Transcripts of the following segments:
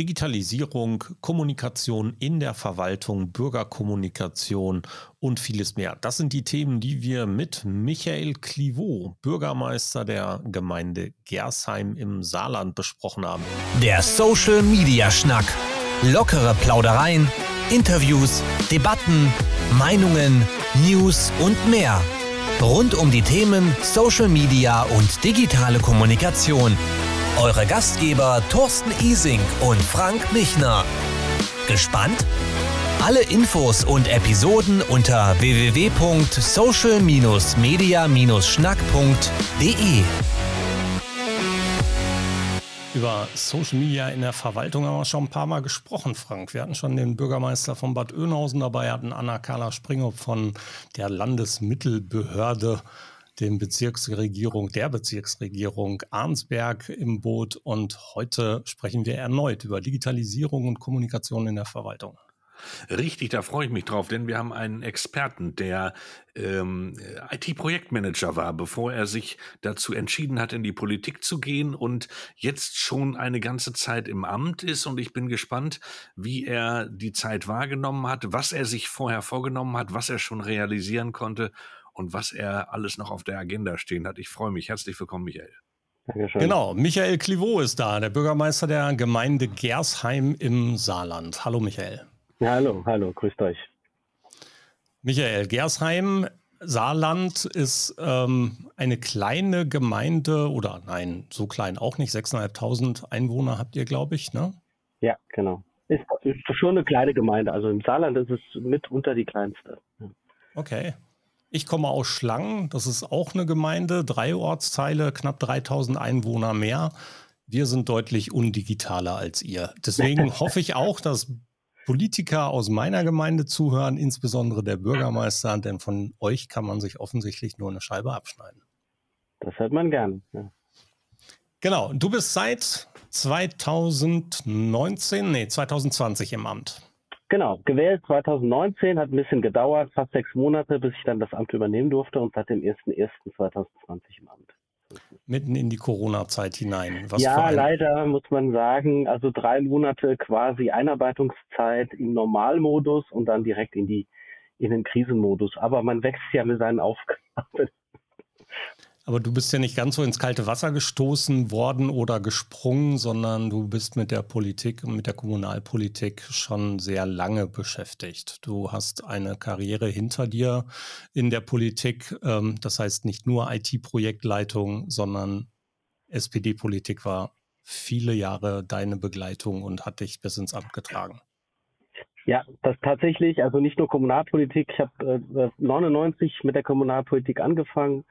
Digitalisierung, Kommunikation in der Verwaltung, Bürgerkommunikation und vieles mehr. Das sind die Themen, die wir mit Michael Clivaux, Bürgermeister der Gemeinde Gersheim im Saarland besprochen haben. Der Social Media Schnack. Lockere Plaudereien, Interviews, Debatten, Meinungen, News und mehr. Rund um die Themen Social Media und digitale Kommunikation eure Gastgeber Thorsten Ising und Frank Michner. Gespannt? Alle Infos und Episoden unter www.social-media-schnack.de. Über Social Media in der Verwaltung haben wir schon ein paar Mal gesprochen, Frank. Wir hatten schon den Bürgermeister von Bad Oeynhausen dabei, hatten Anna-Carla Springhoff von der Landesmittelbehörde den Bezirksregierung, der Bezirksregierung Arnsberg im Boot und heute sprechen wir erneut über Digitalisierung und Kommunikation in der Verwaltung. Richtig, da freue ich mich drauf, denn wir haben einen Experten, der ähm, IT-Projektmanager war, bevor er sich dazu entschieden hat, in die Politik zu gehen und jetzt schon eine ganze Zeit im Amt ist. Und ich bin gespannt, wie er die Zeit wahrgenommen hat, was er sich vorher vorgenommen hat, was er schon realisieren konnte und was er alles noch auf der Agenda stehen hat. Ich freue mich. Herzlich willkommen, Michael. Dankeschön. Genau, Michael Clivaux ist da, der Bürgermeister der Gemeinde Gersheim im Saarland. Hallo, Michael. Ja, hallo, hallo, grüßt euch. Michael, Gersheim, Saarland ist ähm, eine kleine Gemeinde oder nein, so klein auch nicht. 6.500 Einwohner habt ihr, glaube ich, ne? Ja, genau. Ist, ist schon eine kleine Gemeinde. Also im Saarland ist es mitunter die kleinste. Okay. Ich komme aus Schlangen, das ist auch eine Gemeinde, drei Ortsteile, knapp 3000 Einwohner mehr. Wir sind deutlich undigitaler als ihr. Deswegen hoffe ich auch, dass Politiker aus meiner Gemeinde zuhören, insbesondere der Bürgermeister, denn von euch kann man sich offensichtlich nur eine Scheibe abschneiden. Das hört man gern. Ja. Genau, du bist seit 2019, nee, 2020 im Amt. Genau, gewählt 2019, hat ein bisschen gedauert, fast sechs Monate, bis ich dann das Amt übernehmen durfte und seit dem 1.1.2020 im Amt. Mitten in die Corona-Zeit hinein. Was ja, leider muss man sagen, also drei Monate quasi Einarbeitungszeit im Normalmodus und dann direkt in die in den Krisenmodus. Aber man wächst ja mit seinen Aufgaben. Aber du bist ja nicht ganz so ins kalte Wasser gestoßen worden oder gesprungen, sondern du bist mit der Politik und mit der Kommunalpolitik schon sehr lange beschäftigt. Du hast eine Karriere hinter dir in der Politik. Ähm, das heißt nicht nur IT-Projektleitung, sondern SPD-Politik war viele Jahre deine Begleitung und hat dich bis ins Amt getragen. Ja, das tatsächlich, also nicht nur Kommunalpolitik. Ich habe äh, 99 mit der Kommunalpolitik angefangen,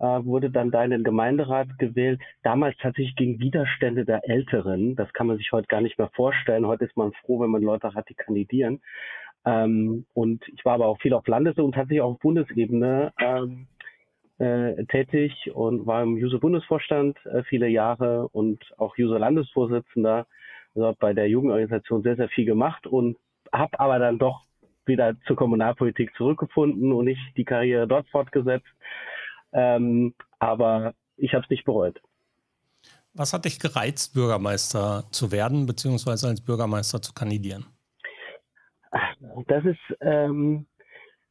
wurde dann da in den Gemeinderat gewählt. Damals tatsächlich gegen Widerstände der Älteren. Das kann man sich heute gar nicht mehr vorstellen. Heute ist man froh, wenn man Leute hat, die kandidieren. Ähm, und ich war aber auch viel auf Landes- und tatsächlich auch auf Bundesebene ähm, äh, tätig und war im User-Bundesvorstand äh, viele Jahre und auch User-Landesvorsitzender. Also habe bei der Jugendorganisation sehr, sehr viel gemacht und habe aber dann doch wieder zur Kommunalpolitik zurückgefunden und nicht die Karriere dort fortgesetzt. Ähm, aber ich habe es nicht bereut. Was hat dich gereizt, Bürgermeister zu werden, beziehungsweise als Bürgermeister zu kandidieren? Das ist, ähm,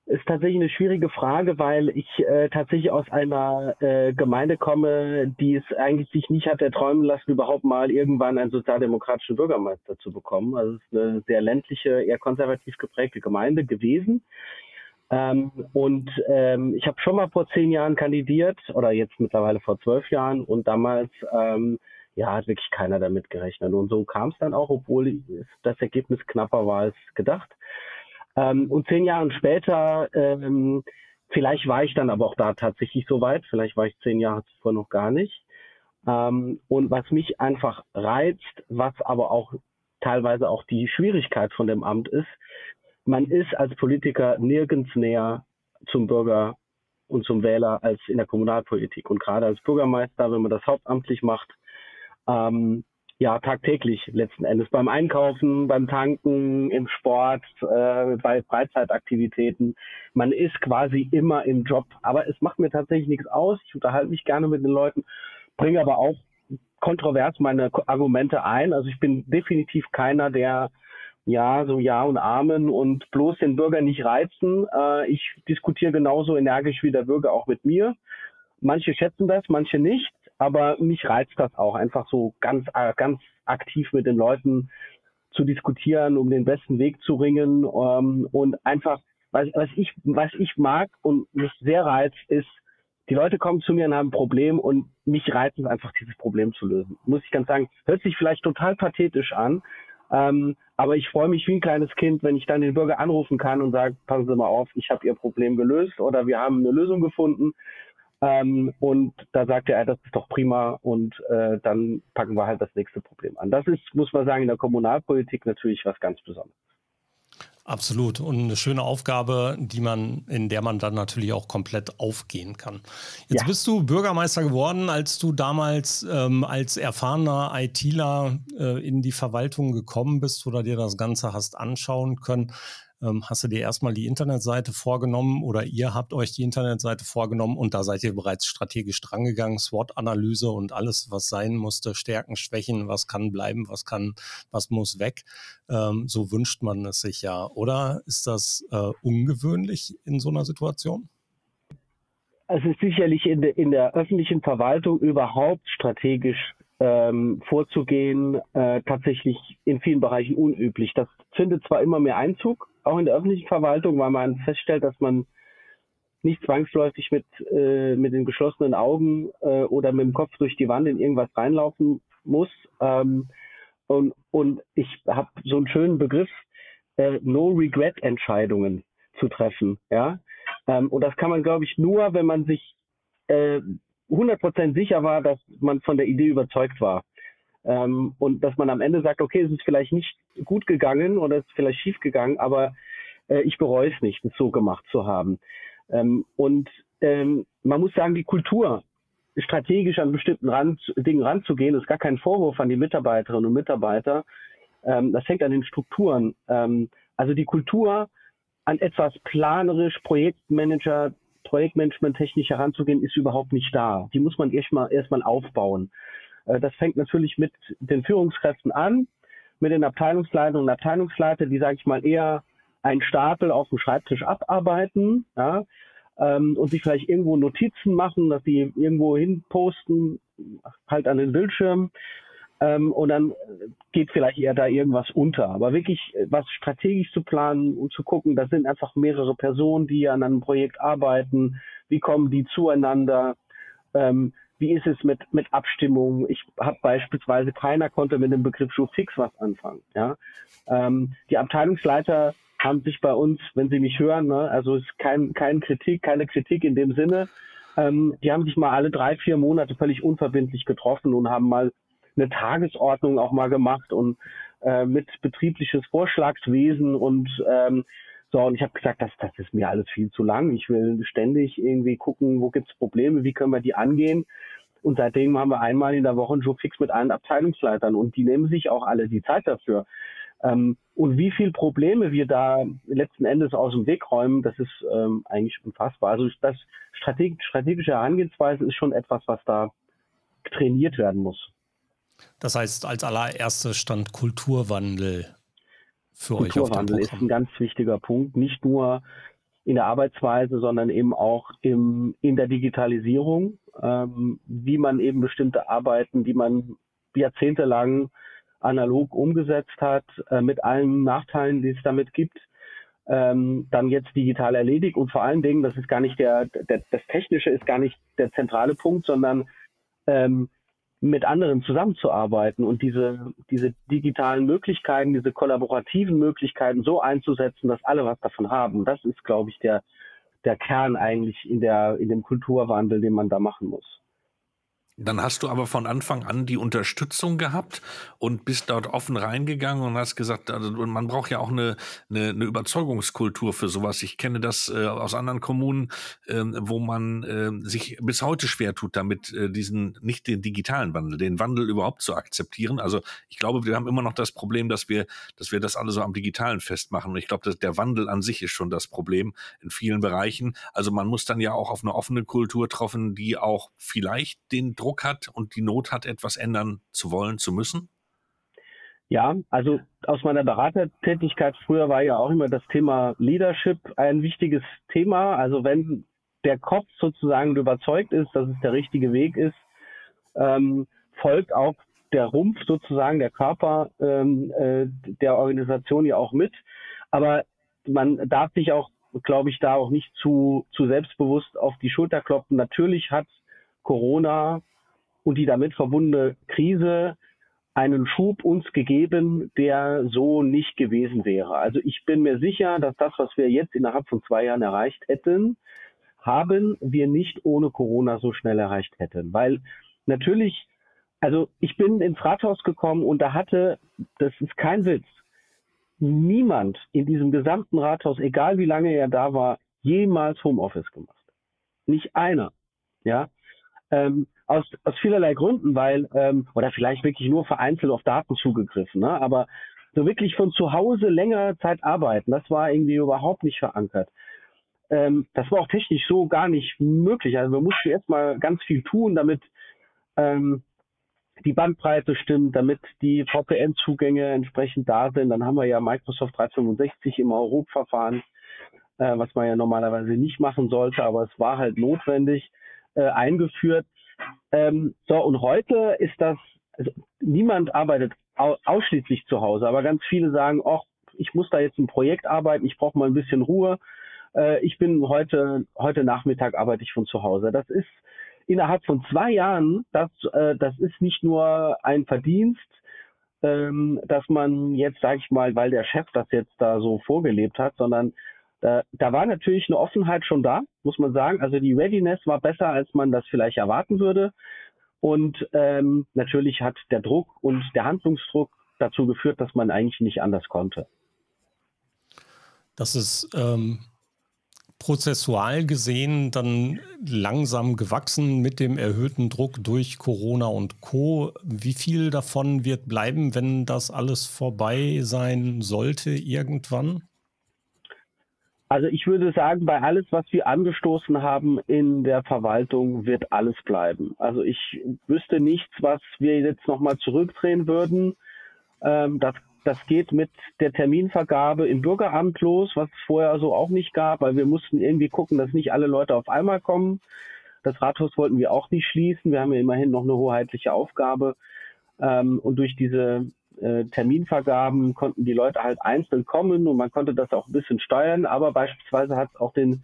ist tatsächlich eine schwierige Frage, weil ich äh, tatsächlich aus einer äh, Gemeinde komme, die es eigentlich sich nicht hat erträumen lassen, überhaupt mal irgendwann einen sozialdemokratischen Bürgermeister zu bekommen. Also es ist eine sehr ländliche, eher konservativ geprägte Gemeinde gewesen. Ähm, und ähm, ich habe schon mal vor zehn Jahren kandidiert oder jetzt mittlerweile vor zwölf Jahren und damals ähm, ja hat wirklich keiner damit gerechnet. Und so kam es dann auch, obwohl das Ergebnis knapper war als gedacht. Ähm, und zehn Jahre später, ähm, vielleicht war ich dann aber auch da tatsächlich so weit, vielleicht war ich zehn Jahre zuvor noch gar nicht. Ähm, und was mich einfach reizt, was aber auch teilweise auch die Schwierigkeit von dem Amt ist, man ist als Politiker nirgends näher zum Bürger und zum Wähler als in der Kommunalpolitik. Und gerade als Bürgermeister, wenn man das hauptamtlich macht, ähm, ja, tagtäglich letzten Endes beim Einkaufen, beim Tanken, im Sport, äh, bei Freizeitaktivitäten. Man ist quasi immer im Job. Aber es macht mir tatsächlich nichts aus. Ich unterhalte mich gerne mit den Leuten, bringe aber auch kontrovers meine Argumente ein. Also ich bin definitiv keiner, der ja, so Ja und Amen und bloß den Bürger nicht reizen. Äh, ich diskutiere genauso energisch wie der Bürger auch mit mir. Manche schätzen das, manche nicht, aber mich reizt das auch, einfach so ganz, äh, ganz aktiv mit den Leuten zu diskutieren, um den besten Weg zu ringen ähm, und einfach, was, was ich, was ich mag und mich sehr reizt, ist, die Leute kommen zu mir und haben ein Problem und mich reizt es einfach, dieses Problem zu lösen. Muss ich ganz sagen, hört sich vielleicht total pathetisch an, ähm, aber ich freue mich wie ein kleines Kind, wenn ich dann den Bürger anrufen kann und sage, passen Sie mal auf, ich habe Ihr Problem gelöst oder wir haben eine Lösung gefunden. Ähm, und da sagt er, das ist doch prima und äh, dann packen wir halt das nächste Problem an. Das ist, muss man sagen, in der Kommunalpolitik natürlich was ganz Besonderes. Absolut. Und eine schöne Aufgabe, die man, in der man dann natürlich auch komplett aufgehen kann. Jetzt ja. bist du Bürgermeister geworden, als du damals ähm, als erfahrener ITler äh, in die Verwaltung gekommen bist oder dir das Ganze hast anschauen können ähm, hast du dir erstmal die Internetseite vorgenommen oder ihr habt euch die Internetseite vorgenommen und da seid ihr bereits strategisch drangegangen, SWOT-Analyse und alles, was sein musste, Stärken, Schwächen, was kann bleiben, was kann, was muss weg. Ähm, so wünscht man es sich ja. Oder ist das äh, ungewöhnlich in so einer Situation? Es ist sicherlich in, de, in der öffentlichen Verwaltung überhaupt strategisch ähm, vorzugehen, äh, tatsächlich in vielen Bereichen unüblich. Das findet zwar immer mehr Einzug, auch in der öffentlichen Verwaltung, weil man feststellt, dass man nicht zwangsläufig mit, äh, mit den geschlossenen Augen äh, oder mit dem Kopf durch die Wand in irgendwas reinlaufen muss. Ähm, und, und ich habe so einen schönen Begriff, äh, No-Regret-Entscheidungen zu treffen. Ja? Ähm, und das kann man, glaube ich, nur, wenn man sich äh, 100% sicher war, dass man von der Idee überzeugt war. Ähm, und dass man am Ende sagt, okay, es ist vielleicht nicht gut gegangen oder es ist vielleicht schief gegangen, aber äh, ich bereue es nicht, es so gemacht zu haben. Ähm, und ähm, man muss sagen, die Kultur, strategisch an bestimmten Rand, Dingen ranzugehen, ist gar kein Vorwurf an die Mitarbeiterinnen und Mitarbeiter. Ähm, das hängt an den Strukturen. Ähm, also die Kultur, an etwas planerisch, Projektmanager, Projektmanagement technisch heranzugehen, ist überhaupt nicht da. Die muss man erstmal erstmal aufbauen. Äh, das fängt natürlich mit den Führungskräften an, mit den Abteilungsleitern und Abteilungsleiter, die, sage ich mal, eher einen Stapel auf dem Schreibtisch abarbeiten ja, ähm, und sich vielleicht irgendwo Notizen machen, dass sie irgendwo hin posten, halt an den Bildschirm. Ähm, und dann geht vielleicht eher da irgendwas unter. Aber wirklich äh, was strategisch zu planen und zu gucken, das sind einfach mehrere Personen, die an einem Projekt arbeiten. Wie kommen die zueinander? Wie ist es mit, mit Abstimmung? Ich habe beispielsweise, keiner konnte mit dem Begriff Fix was anfangen. Ja? Ähm, die Abteilungsleiter haben sich bei uns, wenn sie mich hören, ne, also ist kein, kein Kritik, keine Kritik in dem Sinne, ähm, die haben sich mal alle drei, vier Monate völlig unverbindlich getroffen und haben mal eine Tagesordnung auch mal gemacht und äh, mit betriebliches Vorschlagswesen und ähm, so, und ich habe gesagt, das, das ist mir alles viel zu lang. Ich will ständig irgendwie gucken, wo gibt's Probleme, wie können wir die angehen. Und seitdem haben wir einmal in der Woche einen Job mit allen Abteilungsleitern und die nehmen sich auch alle die Zeit dafür. Ähm, und wie viel Probleme wir da letzten Endes aus dem Weg räumen, das ist ähm, eigentlich unfassbar. Also das Strateg strategische Herangehensweise ist schon etwas, was da trainiert werden muss. Das heißt, als allererstes stand Kulturwandel für euch auf dem Programm. ist ein ganz wichtiger Punkt, nicht nur in der Arbeitsweise, sondern eben auch im, in der Digitalisierung, ähm, wie man eben bestimmte Arbeiten, die man jahrzehntelang analog umgesetzt hat, äh, mit allen Nachteilen, die es damit gibt, ähm, dann jetzt digital erledigt. Und vor allen Dingen, das ist gar nicht der, der das Technische ist gar nicht der zentrale Punkt, sondern ähm, mit anderen zusammenzuarbeiten und diese, diese digitalen Möglichkeiten, diese kollaborativen Möglichkeiten so einzusetzen, dass alle was davon haben. Das ist, glaube ich, der, der Kern eigentlich in der, in dem Kulturwandel, den man da machen muss. Dann hast du aber von Anfang an die Unterstützung gehabt und bist dort offen reingegangen und hast gesagt, also man braucht ja auch eine, eine, eine Überzeugungskultur für sowas. Ich kenne das äh, aus anderen Kommunen, äh, wo man äh, sich bis heute schwer tut, damit äh, diesen, nicht den digitalen Wandel, den Wandel überhaupt zu akzeptieren. Also ich glaube, wir haben immer noch das Problem, dass wir, dass wir das alle so am Digitalen festmachen. Und ich glaube, der Wandel an sich ist schon das Problem in vielen Bereichen. Also man muss dann ja auch auf eine offene Kultur treffen, die auch vielleicht den Druck Druck hat und die Not hat, etwas ändern zu wollen, zu müssen? Ja, also aus meiner Beratertätigkeit früher war ja auch immer das Thema Leadership ein wichtiges Thema. Also wenn der Kopf sozusagen überzeugt ist, dass es der richtige Weg ist, ähm, folgt auch der Rumpf sozusagen, der Körper ähm, äh, der Organisation ja auch mit. Aber man darf sich auch, glaube ich, da auch nicht zu, zu selbstbewusst auf die Schulter kloppen. Natürlich hat Corona und die damit verbundene Krise einen Schub uns gegeben, der so nicht gewesen wäre. Also ich bin mir sicher, dass das, was wir jetzt innerhalb von zwei Jahren erreicht hätten, haben wir nicht ohne Corona so schnell erreicht hätten. Weil natürlich, also ich bin ins Rathaus gekommen und da hatte, das ist kein Witz, niemand in diesem gesamten Rathaus, egal wie lange er da war, jemals Homeoffice gemacht. Nicht einer. Ja. Ähm, aus, aus vielerlei Gründen, weil, ähm, oder vielleicht wirklich nur vereinzelt auf Daten zugegriffen, ne? aber so wirklich von zu Hause längere Zeit arbeiten, das war irgendwie überhaupt nicht verankert. Ähm, das war auch technisch so gar nicht möglich. Also wir mussten erstmal ganz viel tun, damit ähm, die Bandbreite stimmt, damit die VPN-Zugänge entsprechend da sind. Dann haben wir ja Microsoft 365 im Europe-Verfahren, äh, was man ja normalerweise nicht machen sollte, aber es war halt notwendig, äh, eingeführt. Ähm, so, und heute ist das, also niemand arbeitet au ausschließlich zu Hause, aber ganz viele sagen, ach, ich muss da jetzt ein Projekt arbeiten, ich brauche mal ein bisschen Ruhe. Äh, ich bin heute, heute Nachmittag arbeite ich von zu Hause. Das ist innerhalb von zwei Jahren, das, äh, das ist nicht nur ein Verdienst, ähm, dass man jetzt, sage ich mal, weil der Chef das jetzt da so vorgelebt hat, sondern da, da war natürlich eine Offenheit schon da, muss man sagen. Also die Readiness war besser, als man das vielleicht erwarten würde. Und ähm, natürlich hat der Druck und der Handlungsdruck dazu geführt, dass man eigentlich nicht anders konnte. Das ist ähm, prozessual gesehen dann langsam gewachsen mit dem erhöhten Druck durch Corona und Co. Wie viel davon wird bleiben, wenn das alles vorbei sein sollte irgendwann? Also ich würde sagen, bei alles, was wir angestoßen haben in der Verwaltung, wird alles bleiben. Also ich wüsste nichts, was wir jetzt nochmal zurückdrehen würden. Ähm, das, das geht mit der Terminvergabe im Bürgeramt los, was es vorher so auch nicht gab, weil wir mussten irgendwie gucken, dass nicht alle Leute auf einmal kommen. Das Rathaus wollten wir auch nicht schließen. Wir haben ja immerhin noch eine hoheitliche Aufgabe. Ähm, und durch diese äh, Terminvergaben konnten die Leute halt einzeln kommen und man konnte das auch ein bisschen steuern, aber beispielsweise hat es auch den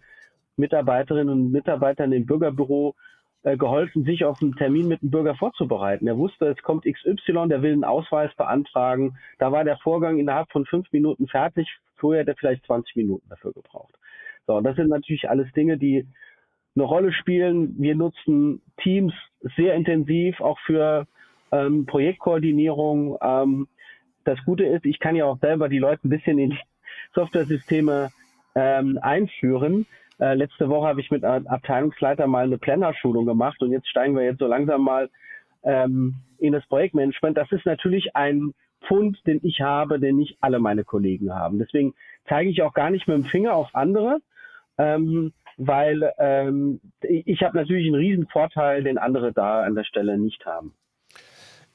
Mitarbeiterinnen und Mitarbeitern im Bürgerbüro äh, geholfen, sich auf einen Termin mit dem Bürger vorzubereiten. Er wusste, es kommt XY, der will einen Ausweis beantragen. Da war der Vorgang innerhalb von fünf Minuten fertig. Vorher hätte er vielleicht 20 Minuten dafür gebraucht. So, und das sind natürlich alles Dinge, die eine Rolle spielen. Wir nutzen Teams sehr intensiv, auch für ähm, Projektkoordinierung. Ähm, das Gute ist, ich kann ja auch selber die Leute ein bisschen in Software-Systeme ähm, einführen. Äh, letzte Woche habe ich mit einem Abteilungsleiter mal eine Planner-Schulung gemacht und jetzt steigen wir jetzt so langsam mal ähm, in das Projektmanagement. Das ist natürlich ein Pfund, den ich habe, den nicht alle meine Kollegen haben. Deswegen zeige ich auch gar nicht mit dem Finger auf andere, ähm, weil ähm, ich habe natürlich einen riesen Vorteil, den andere da an der Stelle nicht haben.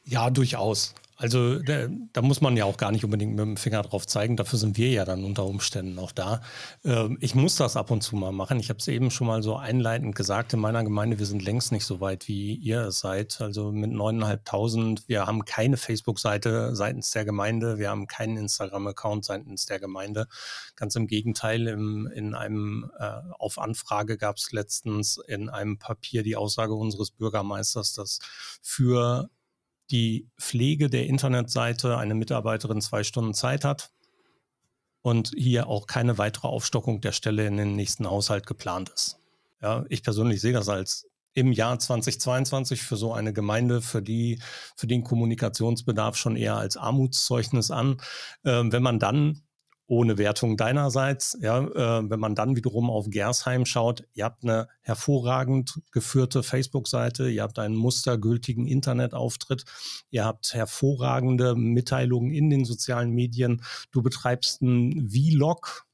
Ja, durchaus. Also da, da, muss man ja auch gar nicht unbedingt mit dem Finger drauf zeigen. Dafür sind wir ja dann unter Umständen auch da. Ähm, ich muss das ab und zu mal machen. Ich habe es eben schon mal so einleitend gesagt. In meiner Gemeinde, wir sind längst nicht so weit, wie ihr es seid. Also mit 9.500. Wir haben keine Facebook-Seite seitens der Gemeinde. Wir haben keinen Instagram-Account seitens der Gemeinde. Ganz im Gegenteil, im, in einem äh, auf Anfrage gab es letztens in einem Papier die Aussage unseres Bürgermeisters, dass für die Pflege der Internetseite eine Mitarbeiterin zwei Stunden Zeit hat und hier auch keine weitere Aufstockung der Stelle in den nächsten Haushalt geplant ist. Ja, ich persönlich sehe das als im Jahr 2022 für so eine Gemeinde, für die, für den Kommunikationsbedarf schon eher als Armutszeugnis an. Ähm, wenn man dann ohne Wertung deinerseits. Ja, äh, wenn man dann wiederum auf Gersheim schaut, ihr habt eine hervorragend geführte Facebook-Seite, ihr habt einen mustergültigen Internetauftritt, ihr habt hervorragende Mitteilungen in den sozialen Medien, du betreibst einen Vlog,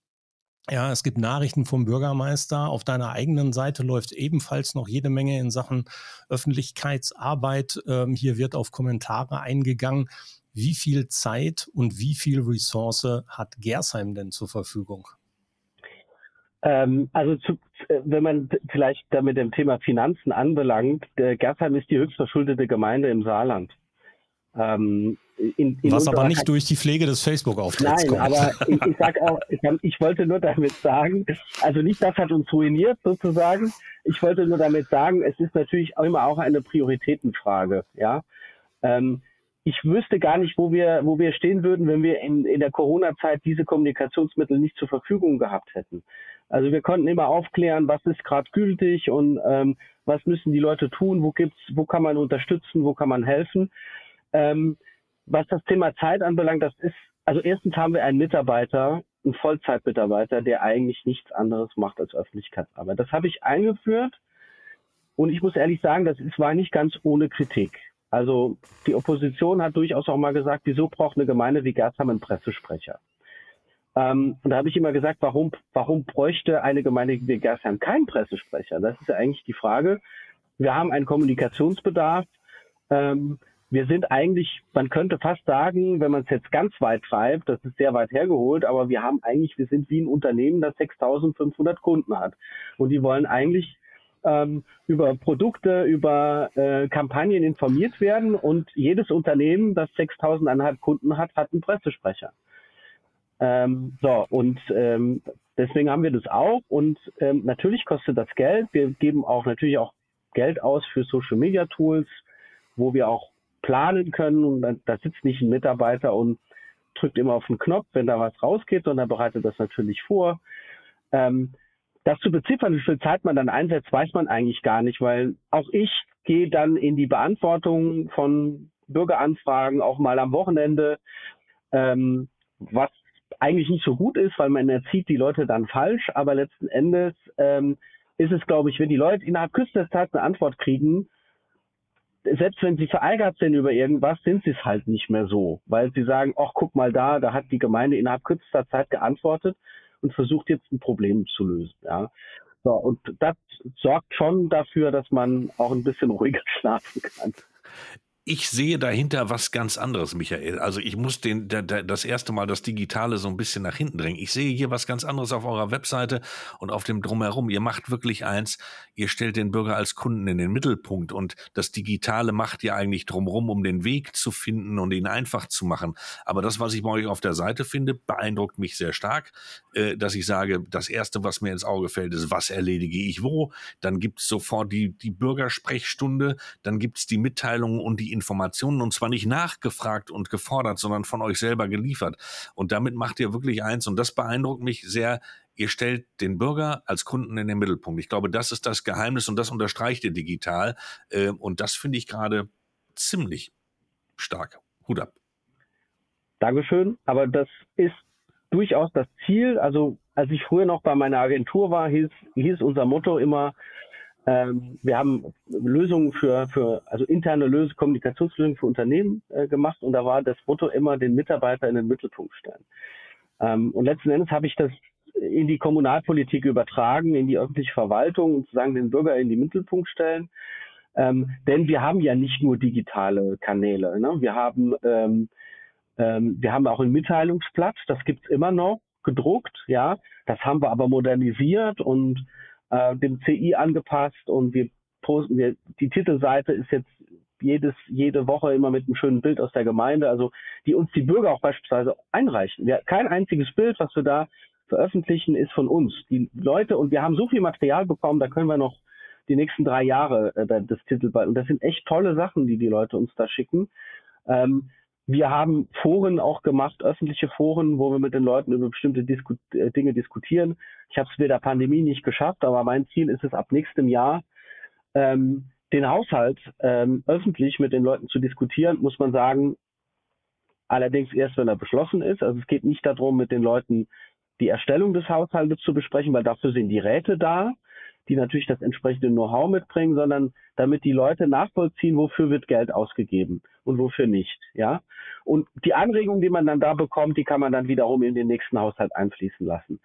Ja, es gibt Nachrichten vom Bürgermeister. Auf deiner eigenen Seite läuft ebenfalls noch jede Menge in Sachen Öffentlichkeitsarbeit. Ähm, hier wird auf Kommentare eingegangen. Wie viel Zeit und wie viel Ressource hat Gersheim denn zur Verfügung? Ähm, also zu, äh, wenn man vielleicht da mit dem Thema Finanzen anbelangt, Gersheim ist die höchstverschuldete Gemeinde im Saarland. Ähm, in, in Was aber nicht durch die Pflege des Facebook-Auftritts Nein, kommt. aber ich, ich sag auch, ich, ich, wollte nur damit sagen, also nicht das hat uns ruiniert sozusagen. Ich wollte nur damit sagen, es ist natürlich auch immer auch eine Prioritätenfrage, ja. Ähm, ich wüsste gar nicht, wo wir, wo wir stehen würden, wenn wir in, in der Corona-Zeit diese Kommunikationsmittel nicht zur Verfügung gehabt hätten. Also wir konnten immer aufklären, was ist gerade gültig und ähm, was müssen die Leute tun, wo gibt's, wo kann man unterstützen, wo kann man helfen. Ähm, was das Thema Zeit anbelangt, das ist, also erstens haben wir einen Mitarbeiter, einen Vollzeitmitarbeiter, der eigentlich nichts anderes macht als Öffentlichkeitsarbeit. Das habe ich eingeführt und ich muss ehrlich sagen, das ist, war nicht ganz ohne Kritik. Also die Opposition hat durchaus auch mal gesagt, wieso braucht eine Gemeinde wie Gersheim einen Pressesprecher? Ähm, und da habe ich immer gesagt, warum, warum bräuchte eine Gemeinde wie Gersheim keinen Pressesprecher? Das ist ja eigentlich die Frage. Wir haben einen Kommunikationsbedarf. Ähm, wir sind eigentlich, man könnte fast sagen, wenn man es jetzt ganz weit treibt, das ist sehr weit hergeholt, aber wir haben eigentlich, wir sind wie ein Unternehmen, das 6500 Kunden hat. Und die wollen eigentlich ähm, über Produkte, über äh, Kampagnen informiert werden und jedes Unternehmen, das 6000 Kunden hat, hat einen Pressesprecher. Ähm, so, und ähm, deswegen haben wir das auch und ähm, natürlich kostet das Geld. Wir geben auch natürlich auch Geld aus für Social Media Tools, wo wir auch planen können und da, da sitzt nicht ein Mitarbeiter und drückt immer auf den Knopf, wenn da was rausgeht, sondern bereitet das natürlich vor. Ähm, das zu beziffern, wie viel Zeit man dann einsetzt, weiß man eigentlich gar nicht, weil auch ich gehe dann in die Beantwortung von Bürgeranfragen auch mal am Wochenende, ähm, was eigentlich nicht so gut ist, weil man erzieht die Leute dann falsch, aber letzten Endes ähm, ist es, glaube ich, wenn die Leute innerhalb kürzester Zeit eine Antwort kriegen, selbst wenn sie verärgert sind über irgendwas, sind sie es halt nicht mehr so, weil sie sagen, ach guck mal da, da hat die Gemeinde innerhalb kürzester Zeit geantwortet und versucht jetzt ein Problem zu lösen. Ja. So, und das sorgt schon dafür, dass man auch ein bisschen ruhiger schlafen kann ich sehe dahinter was ganz anderes, Michael. Also ich muss den, der, der, das erste Mal das Digitale so ein bisschen nach hinten drängen. Ich sehe hier was ganz anderes auf eurer Webseite und auf dem Drumherum. Ihr macht wirklich eins, ihr stellt den Bürger als Kunden in den Mittelpunkt und das Digitale macht ihr eigentlich drumherum, um den Weg zu finden und ihn einfach zu machen. Aber das, was ich bei euch auf der Seite finde, beeindruckt mich sehr stark, äh, dass ich sage, das erste, was mir ins Auge fällt, ist, was erledige ich wo? Dann gibt's sofort die, die Bürgersprechstunde, dann gibt's die Mitteilungen und die Informationen und zwar nicht nachgefragt und gefordert, sondern von euch selber geliefert. Und damit macht ihr wirklich eins und das beeindruckt mich sehr. Ihr stellt den Bürger als Kunden in den Mittelpunkt. Ich glaube, das ist das Geheimnis und das unterstreicht ihr digital. Äh, und das finde ich gerade ziemlich stark. Hut ab. Dankeschön. Aber das ist durchaus das Ziel. Also als ich früher noch bei meiner Agentur war, hieß, hieß unser Motto immer, ähm, wir haben Lösungen für, für also interne Lösungen, Kommunikationslösungen für Unternehmen äh, gemacht und da war das Motto immer den Mitarbeiter in den Mittelpunkt stellen. Ähm, und letzten Endes habe ich das in die Kommunalpolitik übertragen, in die öffentliche Verwaltung und sozusagen den Bürger in die Mittelpunkt stellen. Ähm, denn wir haben ja nicht nur digitale Kanäle. Ne? Wir haben ähm, ähm, wir haben auch ein Mitteilungsblatt, das gibt's immer noch gedruckt, ja. Das haben wir aber modernisiert und äh, dem CI angepasst und wir posten, wir, die Titelseite ist jetzt jedes, jede Woche immer mit einem schönen Bild aus der Gemeinde, also die uns die Bürger auch beispielsweise einreichen. Wir, kein einziges Bild, was wir da veröffentlichen, ist von uns. Die Leute, und wir haben so viel Material bekommen, da können wir noch die nächsten drei Jahre äh, das Titelblatt, und das sind echt tolle Sachen, die die Leute uns da schicken. Ähm, wir haben Foren auch gemacht, öffentliche Foren, wo wir mit den Leuten über bestimmte Disku äh, Dinge diskutieren. Ich habe es mit der Pandemie nicht geschafft, aber mein Ziel ist es ab nächstem Jahr, ähm, den Haushalt ähm, öffentlich mit den Leuten zu diskutieren, muss man sagen, allerdings erst, wenn er beschlossen ist. Also es geht nicht darum, mit den Leuten die Erstellung des Haushaltes zu besprechen, weil dafür sind die Räte da die natürlich das entsprechende Know-how mitbringen, sondern damit die Leute nachvollziehen, wofür wird Geld ausgegeben und wofür nicht, ja. Und die Anregungen, die man dann da bekommt, die kann man dann wiederum in den nächsten Haushalt einfließen lassen.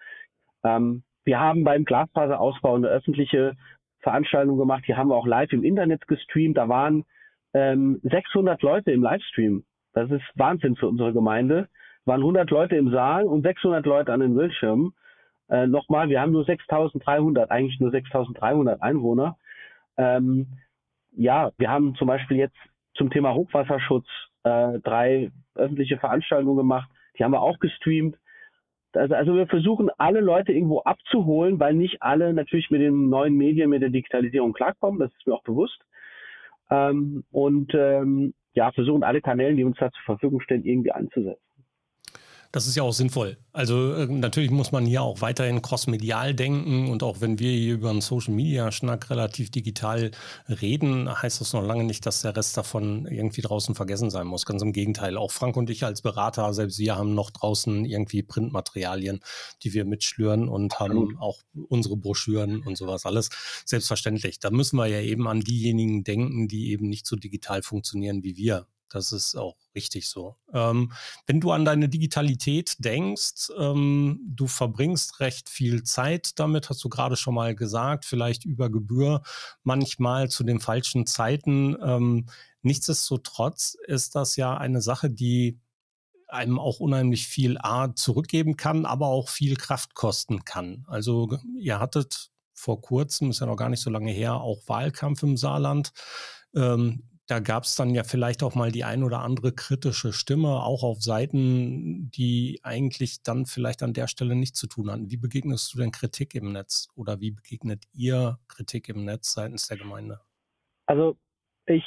Ähm, wir haben beim Glasfaserausbau eine öffentliche Veranstaltung gemacht, die haben wir auch live im Internet gestreamt. Da waren ähm, 600 Leute im Livestream. Das ist Wahnsinn für unsere Gemeinde. Waren 100 Leute im Saal und 600 Leute an den Bildschirmen. Äh, Nochmal, wir haben nur 6.300, eigentlich nur 6.300 Einwohner. Ähm, ja, wir haben zum Beispiel jetzt zum Thema Hochwasserschutz äh, drei öffentliche Veranstaltungen gemacht. Die haben wir auch gestreamt. Also, also wir versuchen alle Leute irgendwo abzuholen, weil nicht alle natürlich mit den neuen Medien, mit der Digitalisierung klarkommen. Das ist mir auch bewusst. Ähm, und ähm, ja, versuchen alle Kanäle, die uns da zur Verfügung stehen, irgendwie einzusetzen. Das ist ja auch sinnvoll. Also äh, natürlich muss man hier auch weiterhin crossmedial denken und auch wenn wir hier über einen Social-Media-Schnack relativ digital reden, heißt das noch lange nicht, dass der Rest davon irgendwie draußen vergessen sein muss. Ganz im Gegenteil. Auch Frank und ich als Berater, selbst wir haben noch draußen irgendwie Printmaterialien, die wir mitschlüren und haben auch unsere Broschüren und sowas alles. Selbstverständlich. Da müssen wir ja eben an diejenigen denken, die eben nicht so digital funktionieren wie wir. Das ist auch richtig so. Ähm, wenn du an deine Digitalität denkst, ähm, du verbringst recht viel Zeit damit, hast du gerade schon mal gesagt, vielleicht über Gebühr, manchmal zu den falschen Zeiten. Ähm, nichtsdestotrotz ist das ja eine Sache, die einem auch unheimlich viel A zurückgeben kann, aber auch viel Kraft kosten kann. Also ihr hattet vor kurzem, ist ja noch gar nicht so lange her, auch Wahlkampf im Saarland. Ähm, da gab es dann ja vielleicht auch mal die ein oder andere kritische Stimme, auch auf Seiten, die eigentlich dann vielleicht an der Stelle nichts zu tun hatten. Wie begegnest du denn Kritik im Netz oder wie begegnet ihr Kritik im Netz seitens der Gemeinde? Also ich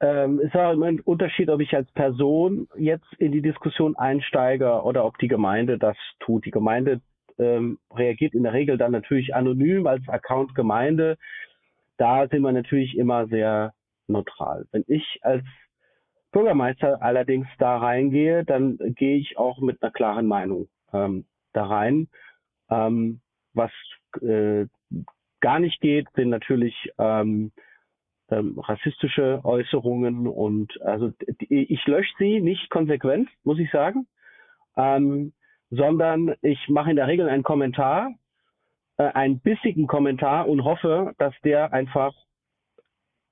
ähm, es ist auch immer ein Unterschied, ob ich als Person jetzt in die Diskussion einsteige oder ob die Gemeinde das tut. Die Gemeinde ähm, reagiert in der Regel dann natürlich anonym als Account Gemeinde. Da sind wir natürlich immer sehr neutral. Wenn ich als Bürgermeister allerdings da reingehe, dann gehe ich auch mit einer klaren Meinung ähm, da rein. Ähm, was äh, gar nicht geht, sind natürlich ähm, ähm, rassistische Äußerungen und also ich lösche sie nicht konsequent, muss ich sagen, ähm, sondern ich mache in der Regel einen Kommentar, äh, einen bissigen Kommentar und hoffe, dass der einfach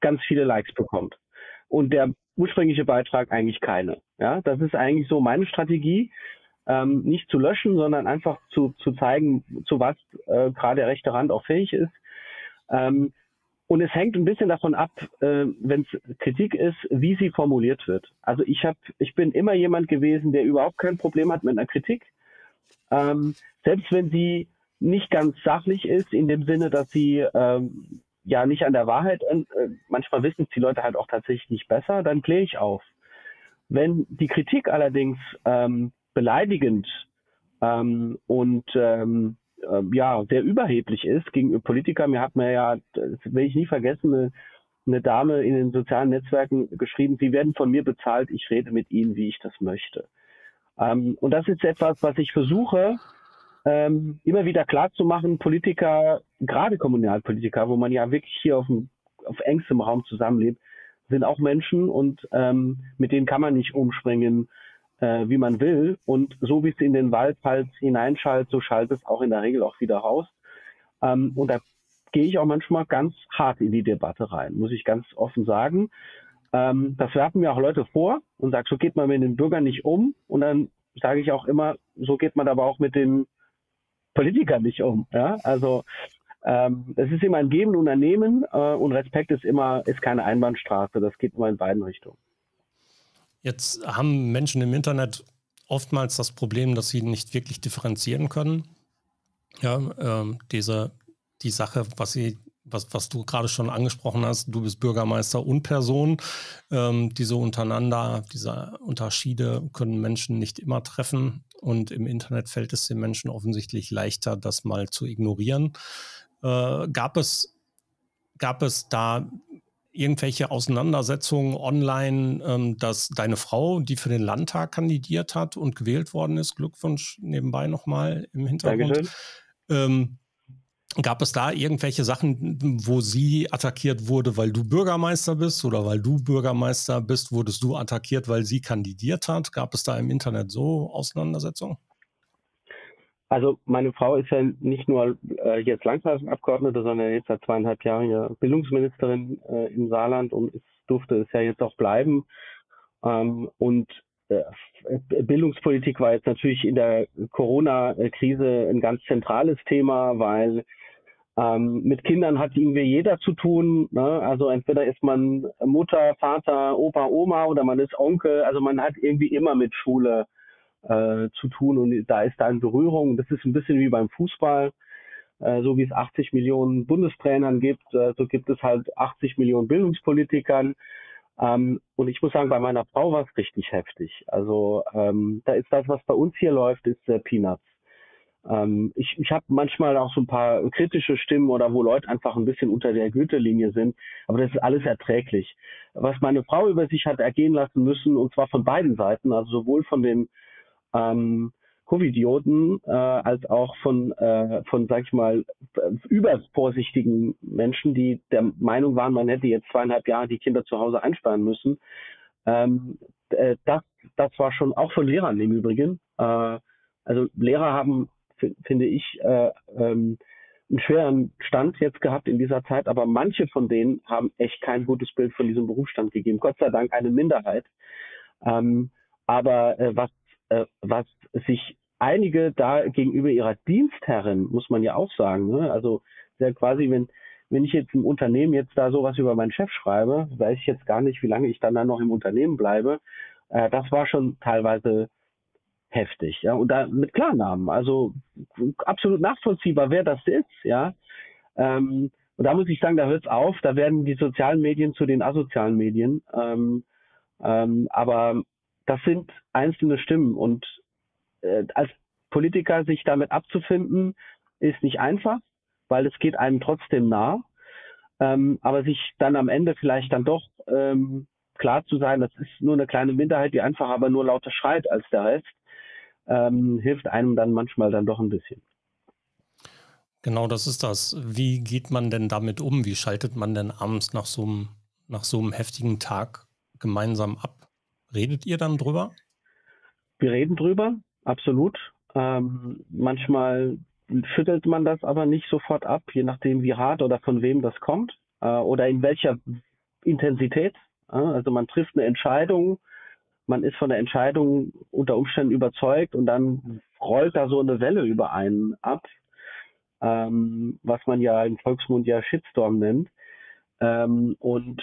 ganz viele Likes bekommt. Und der ursprüngliche Beitrag eigentlich keine. Ja, das ist eigentlich so meine Strategie, ähm, nicht zu löschen, sondern einfach zu, zu zeigen, zu was äh, gerade der rechte Rand auch fähig ist. Ähm, und es hängt ein bisschen davon ab, äh, wenn es Kritik ist, wie sie formuliert wird. Also ich habe, ich bin immer jemand gewesen, der überhaupt kein Problem hat mit einer Kritik, ähm, selbst wenn sie nicht ganz sachlich ist, in dem Sinne, dass sie ähm, ja nicht an der Wahrheit, äh, manchmal wissen es die Leute halt auch tatsächlich nicht besser, dann kläre ich auf. Wenn die Kritik allerdings ähm, beleidigend ähm, und ähm, äh, ja sehr überheblich ist gegenüber Politikern, mir hat mir ja, das will ich nie vergessen, eine, eine Dame in den sozialen Netzwerken geschrieben, sie werden von mir bezahlt, ich rede mit ihnen, wie ich das möchte. Ähm, und das ist etwas, was ich versuche, ähm, immer wieder klar zu machen, Politiker, gerade Kommunalpolitiker, wo man ja wirklich hier auf, dem, auf engstem Raum zusammenlebt, sind auch Menschen und ähm, mit denen kann man nicht umspringen, äh, wie man will. Und so wie es in den Wald halt hineinschaltet, so schaltet es auch in der Regel auch wieder raus. Ähm, und da gehe ich auch manchmal ganz hart in die Debatte rein, muss ich ganz offen sagen. Ähm, das werfen mir auch Leute vor und sagt, so geht man mit den Bürgern nicht um. Und dann sage ich auch immer, so geht man aber auch mit den Politiker nicht um. Ja? Also ähm, es ist immer ein Geben und ein Nehmen äh, und Respekt ist immer ist keine Einbahnstraße. Das geht immer in beiden Richtungen. Jetzt haben Menschen im Internet oftmals das Problem, dass sie nicht wirklich differenzieren können. Ja, ähm, diese die Sache, was sie was, was du gerade schon angesprochen hast, du bist Bürgermeister und Person. Ähm, diese untereinander, diese Unterschiede können Menschen nicht immer treffen. Und im Internet fällt es den Menschen offensichtlich leichter, das mal zu ignorieren. Äh, gab, es, gab es da irgendwelche Auseinandersetzungen online, ähm, dass deine Frau, die für den Landtag kandidiert hat und gewählt worden ist, Glückwunsch nebenbei nochmal im Hintergrund, ähm, Gab es da irgendwelche Sachen, wo sie attackiert wurde, weil du Bürgermeister bist oder weil du Bürgermeister bist, wurdest du attackiert, weil sie kandidiert hat? Gab es da im Internet so Auseinandersetzungen? Also meine Frau ist ja nicht nur äh, jetzt Landtagsabgeordnete, sondern jetzt seit zweieinhalb Jahren ja Bildungsministerin äh, im Saarland und es durfte es ja jetzt auch bleiben. Ähm, und äh, Bildungspolitik war jetzt natürlich in der Corona-Krise ein ganz zentrales Thema, weil ähm, mit Kindern hat irgendwie jeder zu tun. Ne? Also entweder ist man Mutter, Vater, Opa, Oma oder man ist Onkel. Also man hat irgendwie immer mit Schule äh, zu tun und da ist da eine Berührung. Das ist ein bisschen wie beim Fußball. Äh, so wie es 80 Millionen Bundestrainern gibt, so gibt es halt 80 Millionen Bildungspolitikern. Ähm, und ich muss sagen, bei meiner Frau war es richtig heftig. Also ähm, da ist das, was bei uns hier läuft, ist äh, Peanuts. Ähm, ich ich habe manchmal auch so ein paar kritische Stimmen oder wo Leute einfach ein bisschen unter der Gütelinie sind, aber das ist alles erträglich. Was meine Frau über sich hat ergehen lassen müssen, und zwar von beiden Seiten, also sowohl von den ähm, Covidioten äh, als auch von, äh, von, sag ich mal, übervorsichtigen Menschen, die der Meinung waren, man hätte jetzt zweieinhalb Jahre die Kinder zu Hause einsperren müssen. Ähm, äh, das, das war schon auch von Lehrern im Übrigen. Äh, also Lehrer haben, finde ich, äh, ähm, einen schweren Stand jetzt gehabt in dieser Zeit, aber manche von denen haben echt kein gutes Bild von diesem Berufsstand gegeben. Gott sei Dank eine Minderheit. Ähm, aber äh, was äh, was sich einige da gegenüber ihrer Dienstherrin, muss man ja auch sagen, ne? also ja quasi, wenn, wenn ich jetzt im Unternehmen jetzt da sowas über meinen Chef schreibe, weiß ich jetzt gar nicht, wie lange ich dann, dann noch im Unternehmen bleibe. Äh, das war schon teilweise heftig, ja, und da mit Klarnamen, also absolut nachvollziehbar, wer das ist, ja. Ähm, und da muss ich sagen, da hört es auf, da werden die sozialen Medien zu den asozialen Medien. Ähm, ähm, aber das sind einzelne Stimmen und äh, als Politiker sich damit abzufinden, ist nicht einfach, weil es geht einem trotzdem nah. Ähm, aber sich dann am Ende vielleicht dann doch ähm, klar zu sein, das ist nur eine kleine Minderheit, die einfach aber nur lauter schreit als der Rest, ähm, hilft einem dann manchmal dann doch ein bisschen. Genau, das ist das. Wie geht man denn damit um? Wie schaltet man denn abends nach so einem, nach so einem heftigen Tag gemeinsam ab? Redet ihr dann drüber? Wir reden drüber, absolut. Ähm, manchmal schüttelt man das aber nicht sofort ab, je nachdem, wie hart oder von wem das kommt äh, oder in welcher Intensität. Äh, also man trifft eine Entscheidung, man ist von der Entscheidung unter Umständen überzeugt und dann rollt da so eine Welle über einen ab, ähm, was man ja im Volksmund ja Shitstorm nennt. Ähm, und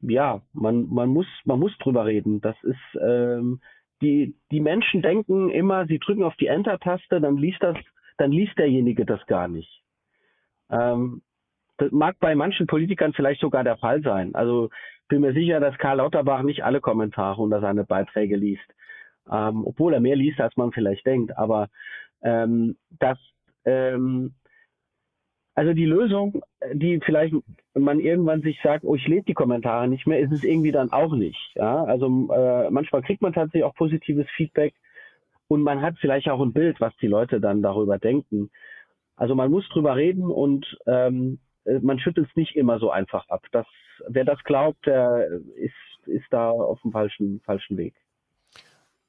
ja, man, man muss, man muss drüber reden. Das ist, ähm, die, die Menschen denken immer, sie drücken auf die Enter-Taste, dann liest das, dann liest derjenige das gar nicht. Ähm, das mag bei manchen Politikern vielleicht sogar der Fall sein. Also bin mir sicher, dass Karl Lauterbach nicht alle Kommentare unter seine Beiträge liest, ähm, obwohl er mehr liest, als man vielleicht denkt. Aber ähm, das ähm, also die Lösung, die vielleicht man irgendwann sich sagt, oh, ich lese die Kommentare nicht mehr, ist es irgendwie dann auch nicht. Ja? Also äh, manchmal kriegt man tatsächlich auch positives Feedback und man hat vielleicht auch ein Bild, was die Leute dann darüber denken. Also man muss drüber reden und ähm, äh, man schüttelt es nicht immer so einfach ab. Das, wer das glaubt, der ist, ist da auf dem falschen, falschen Weg.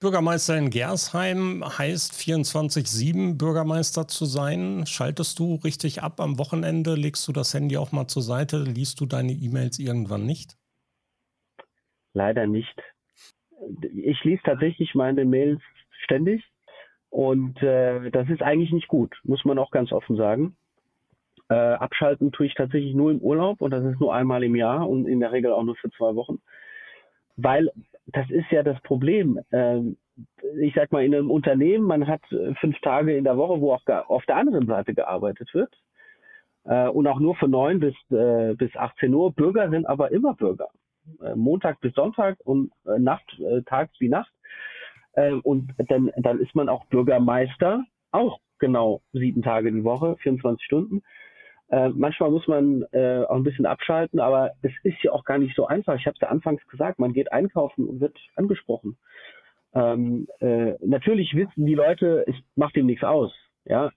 Bürgermeister in Gersheim heißt 24-7 Bürgermeister zu sein. Schaltest du richtig ab am Wochenende? Legst du das Handy auch mal zur Seite? Liest du deine E-Mails irgendwann nicht? Leider nicht. Ich lese tatsächlich meine Mails ständig und äh, das ist eigentlich nicht gut, muss man auch ganz offen sagen. Äh, abschalten tue ich tatsächlich nur im Urlaub und das ist nur einmal im Jahr und in der Regel auch nur für zwei Wochen. Weil das ist ja das Problem. Ähm, ich sag mal, in einem Unternehmen, man hat äh, fünf Tage in der Woche, wo auch auf der anderen Seite gearbeitet wird. Äh, und auch nur von neun bis, äh, bis 18 Uhr. Bürger sind aber immer Bürger. Montag bis Sonntag und Nacht, tags wie Nacht. und dann, dann ist man auch Bürgermeister, auch genau sieben Tage die Woche, 24 Stunden. Äh, manchmal muss man äh, auch ein bisschen abschalten, aber es ist ja auch gar nicht so einfach. Ich habe es ja anfangs gesagt, man geht einkaufen und wird angesprochen. Ähm, äh, natürlich wissen die Leute, es macht ihm nichts aus. Ja,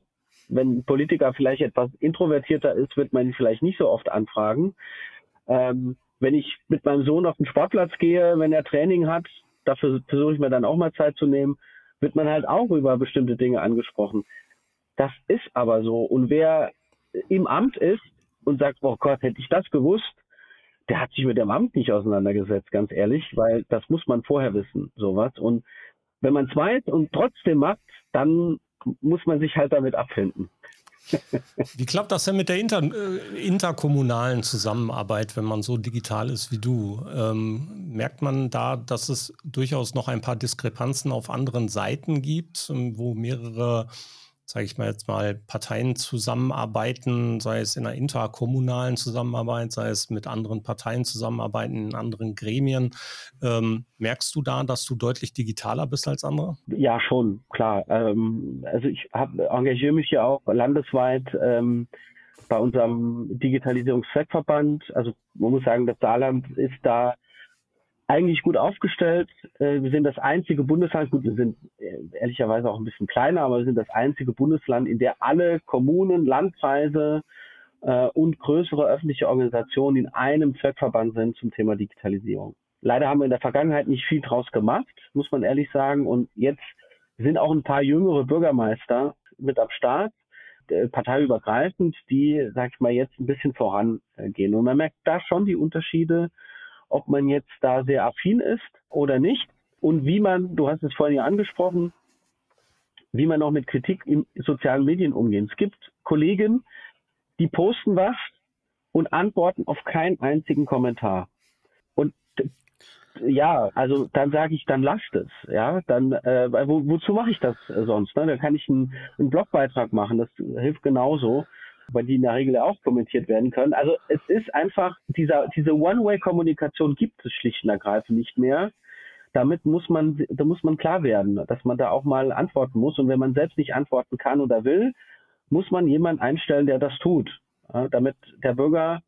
wenn ein Politiker vielleicht etwas introvertierter ist, wird man ihn vielleicht nicht so oft anfragen. Ähm, wenn ich mit meinem Sohn auf den Sportplatz gehe, wenn er Training hat, dafür versuche ich mir dann auch mal Zeit zu nehmen, wird man halt auch über bestimmte Dinge angesprochen Das ist aber so. Und wer im Amt ist und sagt, oh Gott, hätte ich das gewusst, der hat sich mit dem Amt nicht auseinandergesetzt, ganz ehrlich, weil das muss man vorher wissen, sowas. Und wenn man es weiß und trotzdem macht, dann muss man sich halt damit abfinden. Wie klappt das denn mit der inter, äh, interkommunalen Zusammenarbeit, wenn man so digital ist wie du? Ähm, merkt man da, dass es durchaus noch ein paar Diskrepanzen auf anderen Seiten gibt, wo mehrere sage ich mal jetzt mal, Parteien zusammenarbeiten, sei es in einer interkommunalen Zusammenarbeit, sei es mit anderen Parteien zusammenarbeiten, in anderen Gremien. Ähm, merkst du da, dass du deutlich digitaler bist als andere? Ja, schon, klar. Ähm, also ich engagiere mich ja auch landesweit ähm, bei unserem Digitalisierungszweckverband. Also man muss sagen, das Saarland ist da eigentlich gut aufgestellt. Äh, wir sind das einzige Bundesland, gut, wir sind äh, ehrlicherweise auch ein bisschen kleiner, aber wir sind das einzige Bundesland, in der alle Kommunen, Landkreise äh, und größere öffentliche Organisationen in einem Zweckverband sind zum Thema Digitalisierung. Leider haben wir in der Vergangenheit nicht viel draus gemacht, muss man ehrlich sagen. Und jetzt sind auch ein paar jüngere Bürgermeister mit am Start, parteiübergreifend, die, sag ich mal, jetzt ein bisschen vorangehen. Und man merkt da schon die Unterschiede ob man jetzt da sehr affin ist oder nicht und wie man, du hast es vorhin ja angesprochen, wie man auch mit Kritik in sozialen Medien umgeht. Es gibt Kollegen, die posten was und antworten auf keinen einzigen Kommentar. Und ja, also dann sage ich, dann lasst es, ja, dann äh, wo, wozu mache ich das sonst? Ne? Da kann ich einen, einen Blogbeitrag machen, das hilft genauso weil die in der Regel auch kommentiert werden können. Also es ist einfach, dieser, diese One-Way-Kommunikation gibt es schlicht und ergreifend nicht mehr. Damit muss man, da muss man klar werden, dass man da auch mal antworten muss. Und wenn man selbst nicht antworten kann oder will, muss man jemanden einstellen, der das tut. Ja, damit der Bürger,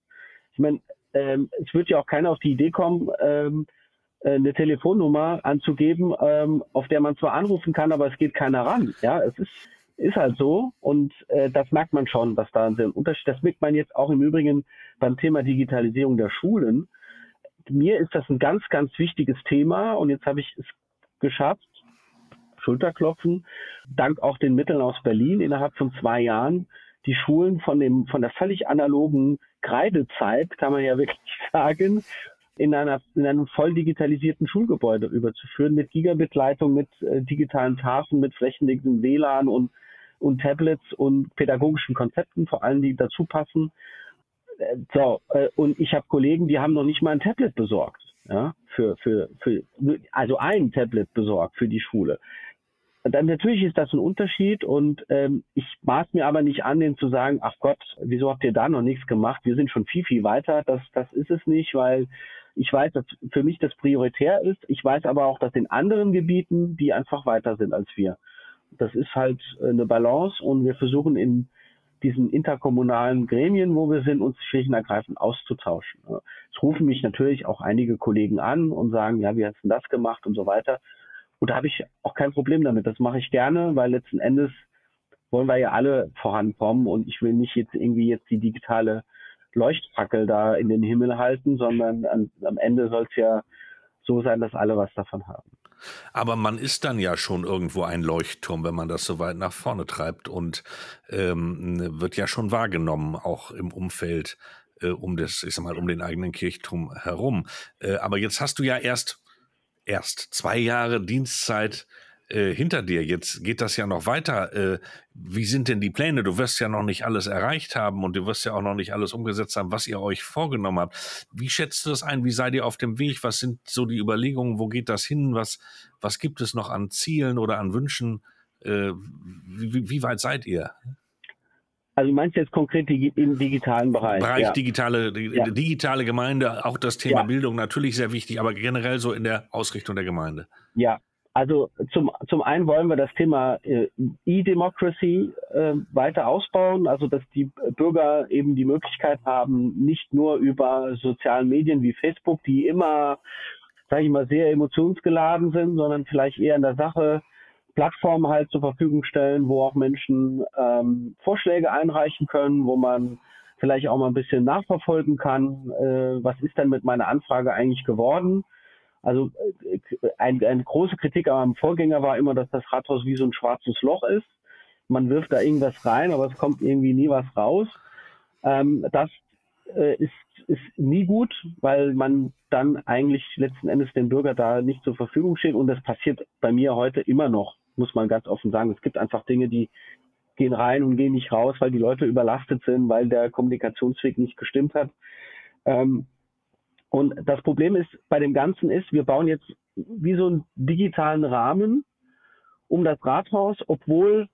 ich meine, ähm, es wird ja auch keiner auf die Idee kommen, ähm, äh, eine Telefonnummer anzugeben, ähm, auf der man zwar anrufen kann, aber es geht keiner ran. Ja, es ist ist halt so und äh, das merkt man schon, dass da ein Unterschied. Das merkt man jetzt auch im Übrigen beim Thema Digitalisierung der Schulen. Mir ist das ein ganz, ganz wichtiges Thema und jetzt habe ich es geschafft, Schulterklopfen, dank auch den Mitteln aus Berlin innerhalb von zwei Jahren die Schulen von dem von der völlig analogen Kreidezeit, kann man ja wirklich sagen, in einer in einem voll digitalisierten Schulgebäude überzuführen mit Gigabit-Leitung, mit äh, digitalen Tafeln, mit flächendeckendem WLAN und und Tablets und pädagogischen Konzepten, vor allem die dazu passen. Äh, so, äh, und ich habe Kollegen, die haben noch nicht mal ein Tablet besorgt, ja, für, für, für, also ein Tablet besorgt für die Schule. Dann natürlich ist das ein Unterschied und ähm, ich maß mir aber nicht an, denen zu sagen, ach Gott, wieso habt ihr da noch nichts gemacht? Wir sind schon viel, viel weiter. Das, das ist es nicht, weil ich weiß, dass für mich das prioritär ist. Ich weiß aber auch, dass in anderen Gebieten die einfach weiter sind als wir das ist halt äh, eine Balance und wir versuchen in diesen interkommunalen Gremien, wo wir sind, uns schlicht und ergreifend auszutauschen. Es rufen mich natürlich auch einige Kollegen an und sagen, ja, wie hast du das gemacht und so weiter. Und da habe ich auch kein Problem damit. Das mache ich gerne, weil letzten Endes wollen wir ja alle vorankommen und ich will nicht jetzt irgendwie jetzt die digitale Leuchtfackel da in den Himmel halten, sondern am Ende soll es ja so sein, dass alle was davon haben. Aber man ist dann ja schon irgendwo ein Leuchtturm, wenn man das so weit nach vorne treibt und ähm, wird ja schon wahrgenommen, auch im Umfeld äh, um das, ich sag mal, um den eigenen Kirchturm herum. Äh, aber jetzt hast du ja erst erst zwei Jahre Dienstzeit äh, hinter dir. Jetzt geht das ja noch weiter. Äh, wie sind denn die Pläne? Du wirst ja noch nicht alles erreicht haben und du wirst ja auch noch nicht alles umgesetzt haben, was ihr euch vorgenommen habt. Wie schätzt du das ein? Wie seid ihr auf dem Weg? Was sind so die Überlegungen? Wo geht das hin? Was, was gibt es noch an Zielen oder an Wünschen? Äh, wie, wie weit seid ihr? Also meinst du jetzt konkret im digitalen Bereich? Bereich ja. digitale, ja. digitale Gemeinde, auch das Thema ja. Bildung natürlich sehr wichtig, aber generell so in der Ausrichtung der Gemeinde. Ja, also zum, zum einen wollen wir das Thema äh, E-Democracy äh, weiter ausbauen, also dass die Bürger eben die Möglichkeit haben, nicht nur über sozialen Medien wie Facebook, die immer, sage ich mal, sehr emotionsgeladen sind, sondern vielleicht eher in der Sache Plattformen halt zur Verfügung stellen, wo auch Menschen ähm, Vorschläge einreichen können, wo man vielleicht auch mal ein bisschen nachverfolgen kann, äh, was ist denn mit meiner Anfrage eigentlich geworden also äh, ein, eine große Kritik meinem Vorgänger war immer, dass das Rathaus wie so ein schwarzes Loch ist. man wirft da irgendwas rein, aber es kommt irgendwie nie was raus. Ähm, das äh, ist, ist nie gut, weil man dann eigentlich letzten Endes dem Bürger da nicht zur Verfügung steht. Und das passiert bei mir heute immer noch, muss man ganz offen sagen. Es gibt einfach Dinge, die gehen rein und gehen nicht raus, weil die Leute überlastet sind, weil der Kommunikationsweg nicht gestimmt hat. Ähm, und das Problem ist bei dem Ganzen ist, wir bauen jetzt wie so einen digitalen Rahmen um das Rathaus, obwohl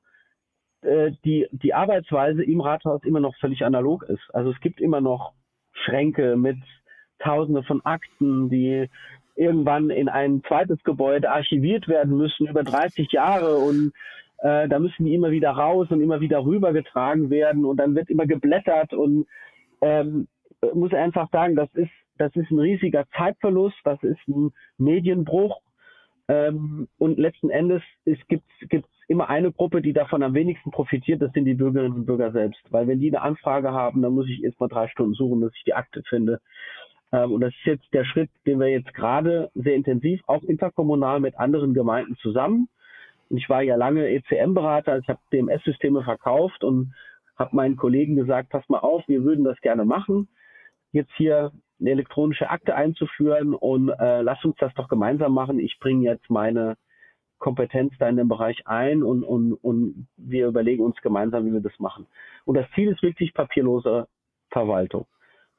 äh, die, die Arbeitsweise im Rathaus immer noch völlig analog ist. Also es gibt immer noch Schränke mit Tausende von Akten, die irgendwann in ein zweites Gebäude archiviert werden müssen über 30 Jahre und äh, da müssen die immer wieder raus und immer wieder rübergetragen werden und dann wird immer geblättert und ähm, muss einfach sagen, das ist das ist ein riesiger Zeitverlust, das ist ein Medienbruch ähm, und letzten Endes gibt es immer eine Gruppe, die davon am wenigsten profitiert, das sind die Bürgerinnen und Bürger selbst. Weil wenn die eine Anfrage haben, dann muss ich erst mal drei Stunden suchen, dass ich die Akte finde. Ähm, und das ist jetzt der Schritt, den wir jetzt gerade sehr intensiv, auch interkommunal mit anderen Gemeinden zusammen. Und ich war ja lange ECM-Berater, also ich habe DMS-Systeme verkauft und habe meinen Kollegen gesagt, pass mal auf, wir würden das gerne machen. Jetzt hier eine elektronische Akte einzuführen und äh, lass uns das doch gemeinsam machen. Ich bringe jetzt meine Kompetenz da in dem Bereich ein und, und, und wir überlegen uns gemeinsam, wie wir das machen. Und das Ziel ist wirklich papierlose Verwaltung.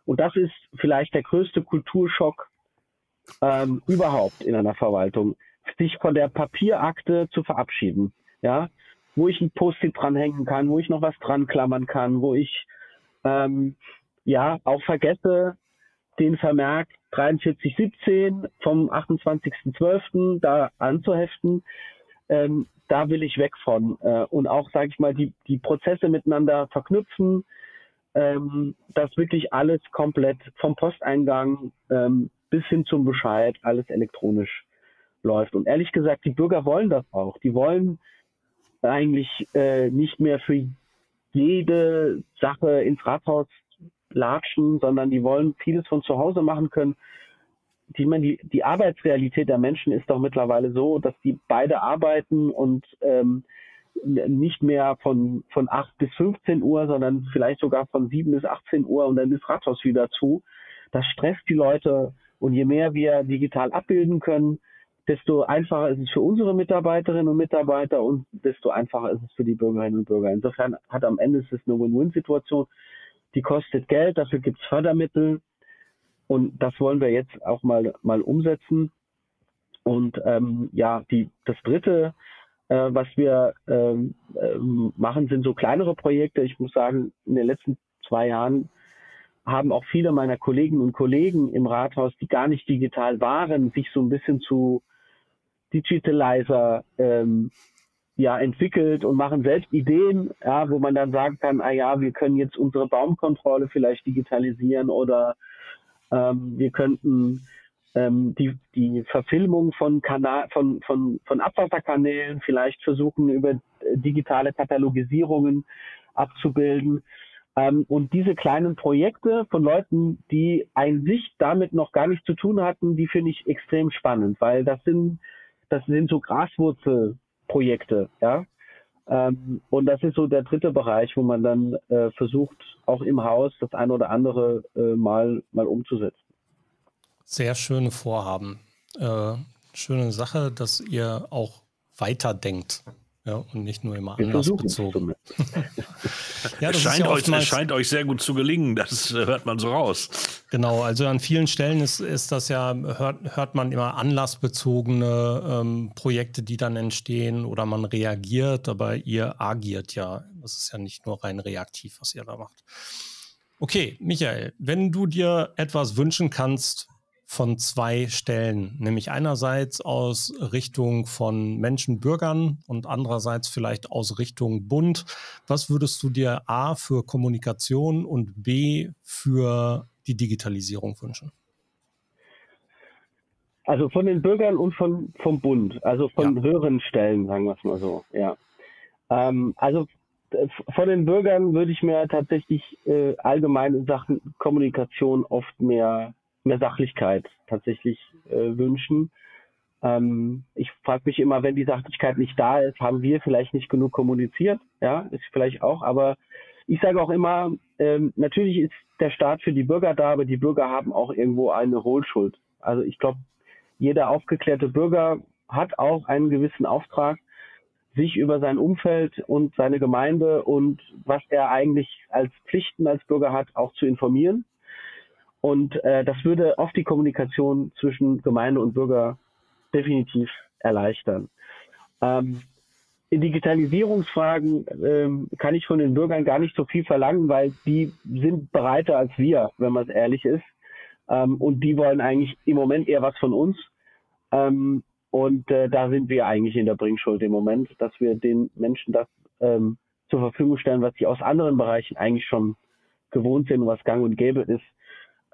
Und das ist vielleicht der größte Kulturschock ähm, überhaupt in einer Verwaltung, sich von der Papierakte zu verabschieden. Ja, wo ich ein Post-it dranhängen kann, wo ich noch was dran klammern kann, wo ich ähm, ja auch vergesse, den Vermerk 4317 vom 28.12. da anzuheften. Ähm, da will ich weg von. Äh, und auch, sage ich mal, die, die Prozesse miteinander verknüpfen, ähm, dass wirklich alles komplett vom Posteingang ähm, bis hin zum Bescheid alles elektronisch läuft. Und ehrlich gesagt, die Bürger wollen das auch. Die wollen eigentlich äh, nicht mehr für jede Sache ins Rathaus latschen, sondern die wollen vieles von zu Hause machen können. Die, meine, die, die Arbeitsrealität der Menschen ist doch mittlerweile so, dass die beide arbeiten und ähm, nicht mehr von, von 8 bis 15 Uhr, sondern vielleicht sogar von 7 bis 18 Uhr und dann ist Rathaus wieder zu. Das stresst die Leute und je mehr wir digital abbilden können, desto einfacher ist es für unsere Mitarbeiterinnen und Mitarbeiter und desto einfacher ist es für die Bürgerinnen und Bürger. Insofern hat am Ende ist es eine Win-Win-Situation die kostet Geld, dafür gibt es Fördermittel und das wollen wir jetzt auch mal, mal umsetzen. Und ähm, ja, die, das dritte, äh, was wir ähm, äh, machen, sind so kleinere Projekte. Ich muss sagen, in den letzten zwei Jahren haben auch viele meiner Kolleginnen und Kollegen im Rathaus, die gar nicht digital waren, sich so ein bisschen zu Digitalizer ähm, ja entwickelt und machen selbst Ideen, ja, wo man dann sagen kann, ah ja, wir können jetzt unsere Baumkontrolle vielleicht digitalisieren oder ähm, wir könnten ähm, die, die Verfilmung von, Kanal, von, von, von Abwasserkanälen vielleicht versuchen, über digitale Katalogisierungen abzubilden. Ähm, und diese kleinen Projekte von Leuten, die ein sich damit noch gar nichts zu tun hatten, die finde ich extrem spannend, weil das sind, das sind so Graswurzel Projekte, ja. Ähm, und das ist so der dritte Bereich, wo man dann äh, versucht, auch im Haus das eine oder andere äh, mal, mal umzusetzen. Sehr schöne Vorhaben. Äh, schöne Sache, dass ihr auch weiterdenkt. Ja, und nicht nur immer anlassbezogen. ja, es, scheint ja euch, es scheint euch sehr gut zu gelingen, das äh, hört man so raus. Genau, also an vielen Stellen ist, ist das ja, hört, hört man immer anlassbezogene ähm, Projekte, die dann entstehen oder man reagiert, aber ihr agiert ja. Das ist ja nicht nur rein reaktiv, was ihr da macht. Okay, Michael, wenn du dir etwas wünschen kannst von zwei Stellen, nämlich einerseits aus Richtung von Menschen, Bürgern und andererseits vielleicht aus Richtung Bund. Was würdest du dir A für Kommunikation und B für die Digitalisierung wünschen? Also von den Bürgern und von, vom Bund, also von ja. höheren Stellen, sagen wir es mal so, ja. Ähm, also äh, von den Bürgern würde ich mir tatsächlich äh, allgemein in Sachen Kommunikation oft mehr mehr Sachlichkeit tatsächlich äh, wünschen. Ähm, ich frage mich immer, wenn die Sachlichkeit nicht da ist, haben wir vielleicht nicht genug kommuniziert. Ja, ist vielleicht auch, aber ich sage auch immer, ähm, natürlich ist der Staat für die Bürger da, aber die Bürger haben auch irgendwo eine Hohlschuld. Also ich glaube, jeder aufgeklärte Bürger hat auch einen gewissen Auftrag, sich über sein Umfeld und seine Gemeinde und was er eigentlich als Pflichten als Bürger hat, auch zu informieren. Und äh, das würde oft die Kommunikation zwischen Gemeinde und Bürger definitiv erleichtern. Ähm, in Digitalisierungsfragen ähm, kann ich von den Bürgern gar nicht so viel verlangen, weil die sind breiter als wir, wenn man es ehrlich ist. Ähm, und die wollen eigentlich im Moment eher was von uns. Ähm, und äh, da sind wir eigentlich in der Bringschuld im Moment, dass wir den Menschen das ähm, zur Verfügung stellen, was sie aus anderen Bereichen eigentlich schon gewohnt sind und was gang und gäbe ist.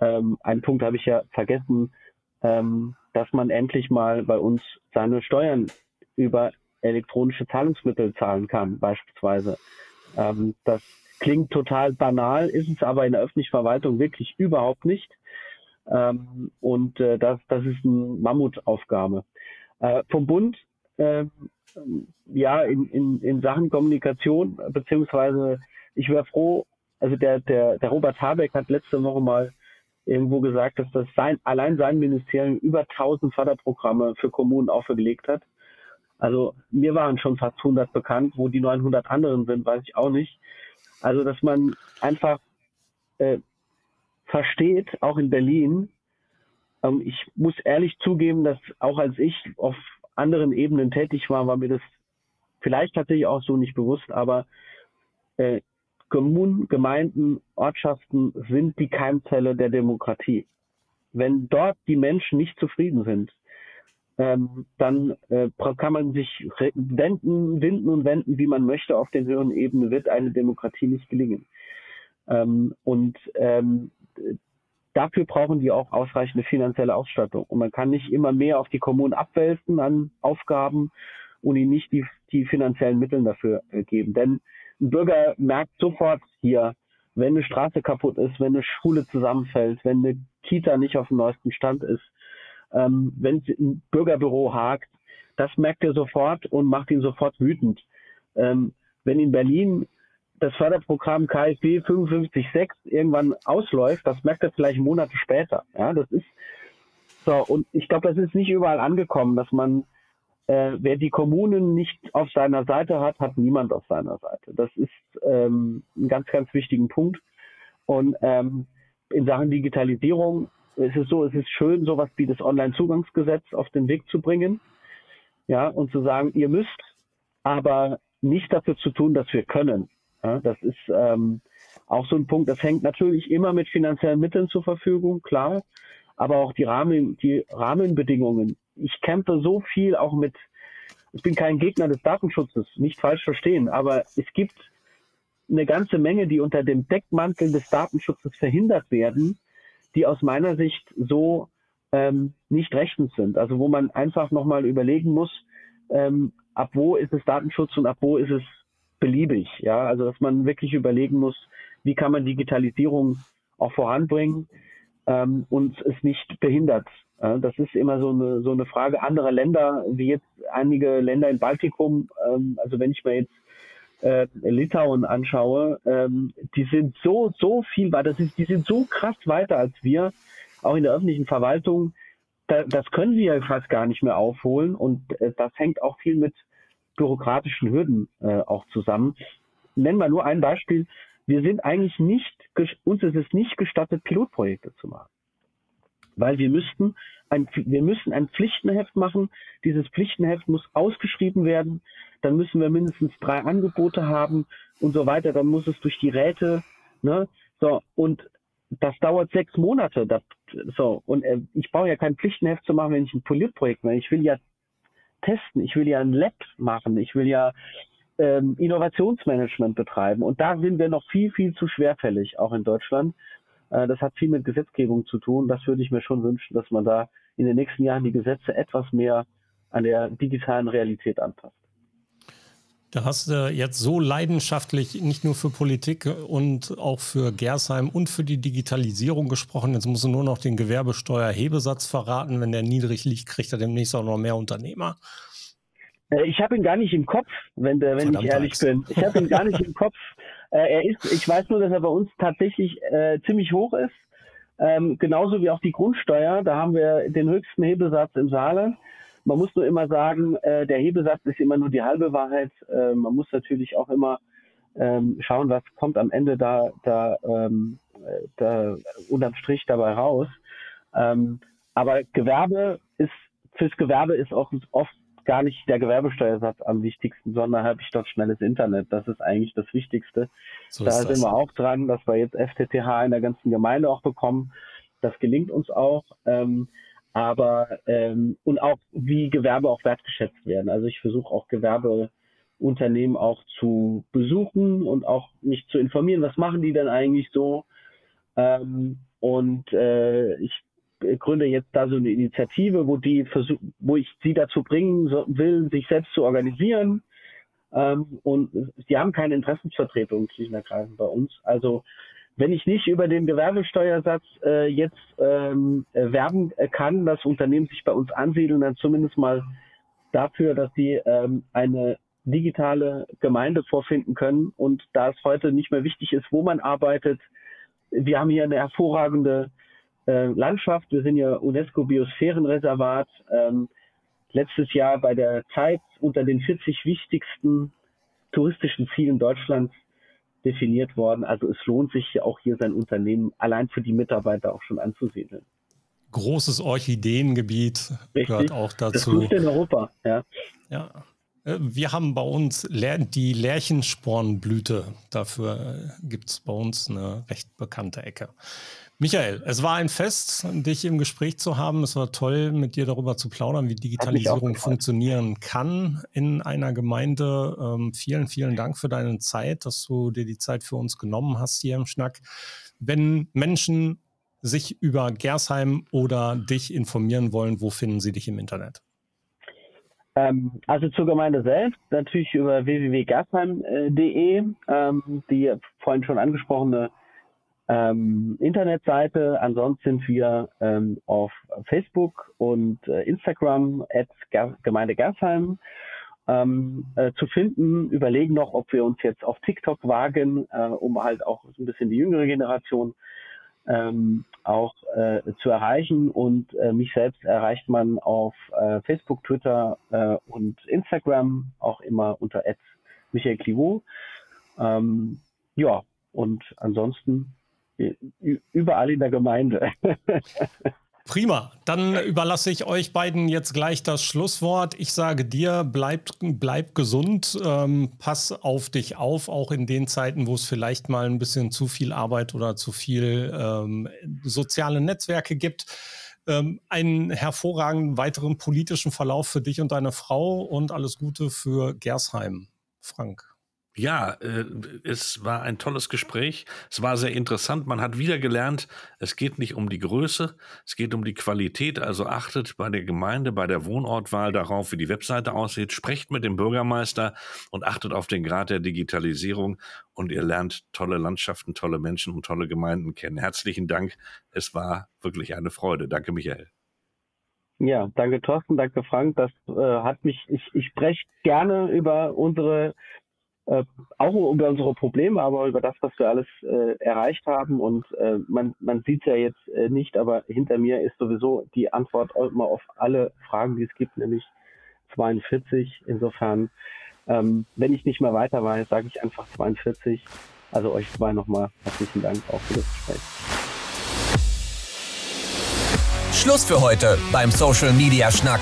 Ähm, einen Punkt habe ich ja vergessen, ähm, dass man endlich mal bei uns seine Steuern über elektronische Zahlungsmittel zahlen kann, beispielsweise. Ähm, das klingt total banal, ist es aber in der öffentlichen Verwaltung wirklich überhaupt nicht. Ähm, und äh, das, das ist eine Mammutaufgabe. Äh, vom Bund, äh, ja, in, in, in Sachen Kommunikation, beziehungsweise ich wäre froh, also der, der, der Robert Habeck hat letzte Woche mal irgendwo gesagt, dass das sein, allein sein Ministerium über 1000 Förderprogramme für Kommunen auferlegt hat. Also mir waren schon fast 100 bekannt, wo die 900 anderen sind, weiß ich auch nicht. Also dass man einfach äh, versteht, auch in Berlin, ähm, ich muss ehrlich zugeben, dass auch als ich auf anderen Ebenen tätig war, war mir das vielleicht tatsächlich auch so nicht bewusst, aber äh, Kommunen, Gemeinden, Ortschaften sind die Keimzelle der Demokratie. Wenn dort die Menschen nicht zufrieden sind, ähm, dann äh, kann man sich wenden, winden und wenden, wie man möchte. Auf den höheren Ebenen wird eine Demokratie nicht gelingen. Ähm, und ähm, dafür brauchen die auch ausreichende finanzielle Ausstattung. Und man kann nicht immer mehr auf die Kommunen abwälzen an Aufgaben und ihnen nicht die, die finanziellen Mittel dafür äh, geben. Denn ein Bürger merkt sofort hier, wenn eine Straße kaputt ist, wenn eine Schule zusammenfällt, wenn eine Kita nicht auf dem neuesten Stand ist, ähm, wenn ein Bürgerbüro hakt, das merkt er sofort und macht ihn sofort wütend. Ähm, wenn in Berlin das Förderprogramm KfW 55.6 irgendwann ausläuft, das merkt er vielleicht Monate später. Ja, das ist so. Und ich glaube, das ist nicht überall angekommen, dass man äh, wer die Kommunen nicht auf seiner Seite hat, hat niemand auf seiner Seite. Das ist ähm, ein ganz, ganz wichtigen Punkt. Und ähm, in Sachen Digitalisierung ist es so, es ist schön, sowas wie das Online-Zugangsgesetz auf den Weg zu bringen. Ja, und zu sagen, ihr müsst aber nicht dafür zu tun, dass wir können. Ja, das ist ähm, auch so ein Punkt, das hängt natürlich immer mit finanziellen Mitteln zur Verfügung, klar, aber auch die, Rahmen, die Rahmenbedingungen ich kämpfe so viel auch mit, ich bin kein Gegner des Datenschutzes, nicht falsch verstehen, aber es gibt eine ganze Menge, die unter dem Deckmantel des Datenschutzes verhindert werden, die aus meiner Sicht so ähm, nicht rechtens sind. Also wo man einfach nochmal überlegen muss, ähm, ab wo ist es Datenschutz und ab wo ist es beliebig. Ja, also dass man wirklich überlegen muss, wie kann man Digitalisierung auch voranbringen ähm, und es nicht behindert. Das ist immer so eine, so eine Frage anderer Länder, wie jetzt einige Länder im Baltikum. Ähm, also wenn ich mir jetzt äh, Litauen anschaue, ähm, die sind so, so viel weiter, das ist, die sind so krass weiter als wir, auch in der öffentlichen Verwaltung. Da, das können wir fast gar nicht mehr aufholen und äh, das hängt auch viel mit bürokratischen Hürden äh, auch zusammen. Nennen wir nur ein Beispiel. Wir sind eigentlich nicht, uns ist es nicht gestattet, Pilotprojekte zu machen weil wir müssten ein, wir müssen ein Pflichtenheft machen. Dieses Pflichtenheft muss ausgeschrieben werden. Dann müssen wir mindestens drei Angebote haben und so weiter. Dann muss es durch die Räte, ne? So, und das dauert sechs Monate. Das, so, und äh, ich brauche ja kein Pflichtenheft zu machen, wenn ich ein Polierprojekt mache. Ich will ja testen, ich will ja ein Lab machen, ich will ja ähm, Innovationsmanagement betreiben. Und da sind wir noch viel, viel zu schwerfällig, auch in Deutschland. Äh, das hat viel mit Gesetzgebung zu tun. Das würde ich mir schon wünschen, dass man da in den nächsten Jahren die Gesetze etwas mehr an der digitalen Realität anpasst. Da hast du jetzt so leidenschaftlich nicht nur für Politik und auch für Gersheim und für die Digitalisierung gesprochen. Jetzt musst du nur noch den Gewerbesteuerhebesatz verraten. Wenn der niedrig liegt, kriegt er demnächst auch noch mehr Unternehmer. Äh, ich habe ihn gar nicht im Kopf, wenn, wenn Verdammt ich ehrlich bin. Ich habe ihn gar nicht im Kopf. Äh, er ist, ich weiß nur, dass er bei uns tatsächlich äh, ziemlich hoch ist. Ähm, genauso wie auch die Grundsteuer. Da haben wir den höchsten Hebesatz im Saarland. Man muss nur immer sagen, äh, der Hebesatz ist immer nur die halbe Wahrheit. Äh, man muss natürlich auch immer ähm, schauen, was kommt am Ende da, da, ähm, da unterm Strich dabei raus. Ähm, aber Gewerbe ist, fürs Gewerbe ist auch oft gar nicht der Gewerbesteuersatz am wichtigsten, sondern habe ich dort schnelles Internet. Das ist eigentlich das Wichtigste. So da sind wir auch dran, dass wir jetzt FTTH in der ganzen Gemeinde auch bekommen. Das gelingt uns auch. Ähm, aber ähm, und auch wie Gewerbe auch wertgeschätzt werden. Also ich versuche auch Gewerbeunternehmen auch zu besuchen und auch mich zu informieren, was machen die denn eigentlich so. Ähm, und äh, ich gründe jetzt da so eine Initiative, wo die versuch, wo ich sie dazu bringen will, sich selbst zu organisieren. Ähm, und sie haben keine Interessensvertretung schlicht und ergreifend bei uns. Also wenn ich nicht über den Gewerbesteuersatz äh, jetzt ähm, äh, werben kann, dass Unternehmen sich bei uns ansiedeln, dann zumindest mal dafür, dass sie ähm, eine digitale Gemeinde vorfinden können. Und da es heute nicht mehr wichtig ist, wo man arbeitet, wir haben hier eine hervorragende äh, Landschaft. Wir sind ja UNESCO-Biosphärenreservat. Ähm, letztes Jahr bei der Zeit unter den 40 wichtigsten touristischen Zielen Deutschlands definiert worden. Also es lohnt sich auch hier sein Unternehmen allein für die Mitarbeiter auch schon anzusiedeln. Großes Orchideengebiet Richtig. gehört auch dazu. Das in Europa, ja. Ja. Äh, wir haben bei uns die Lärchenspornblüte. Dafür äh, gibt es bei uns eine recht bekannte Ecke. Michael, es war ein Fest, dich im Gespräch zu haben. Es war toll, mit dir darüber zu plaudern, wie Digitalisierung funktionieren kann in einer Gemeinde. Ähm, vielen, vielen Dank für deine Zeit, dass du dir die Zeit für uns genommen hast hier im Schnack. Wenn Menschen sich über Gersheim oder dich informieren wollen, wo finden sie dich im Internet? Ähm, also zur Gemeinde selbst natürlich über www.gersheim.de, ähm, die vorhin schon angesprochene ähm, Internetseite. Ansonsten sind wir ähm, auf Facebook und äh, Instagram at Gemeinde Gersheim ähm, äh, zu finden. Überlegen noch, ob wir uns jetzt auf TikTok wagen, äh, um halt auch ein bisschen die jüngere Generation ähm, auch äh, zu erreichen. Und äh, mich selbst erreicht man auf äh, Facebook, Twitter äh, und Instagram auch immer unter Michael Clivaux. Ähm, ja, und ansonsten überall in der Gemeinde. Prima, dann überlasse ich euch beiden jetzt gleich das Schlusswort. Ich sage dir, bleib, bleib gesund, ähm, pass auf dich auf, auch in den Zeiten, wo es vielleicht mal ein bisschen zu viel Arbeit oder zu viel ähm, soziale Netzwerke gibt. Ähm, einen hervorragenden weiteren politischen Verlauf für dich und deine Frau und alles Gute für Gersheim, Frank. Ja, äh, es war ein tolles Gespräch. Es war sehr interessant. Man hat wieder gelernt, es geht nicht um die Größe, es geht um die Qualität. Also achtet bei der Gemeinde, bei der Wohnortwahl darauf, wie die Webseite aussieht. Sprecht mit dem Bürgermeister und achtet auf den Grad der Digitalisierung. Und ihr lernt tolle Landschaften, tolle Menschen und tolle Gemeinden kennen. Herzlichen Dank. Es war wirklich eine Freude. Danke, Michael. Ja, danke Thorsten, danke Frank. Das äh, hat mich, ich, ich spreche gerne über unsere äh, auch über unsere Probleme, aber über das, was wir alles äh, erreicht haben. Und äh, man, man sieht es ja jetzt äh, nicht, aber hinter mir ist sowieso die Antwort immer auf alle Fragen, die es gibt, nämlich 42. Insofern, ähm, wenn ich nicht mehr weiter weiß, sage ich einfach 42. Also euch zwei nochmal herzlichen Dank auch für das Gespräch. Schluss für heute beim Social Media Schnack.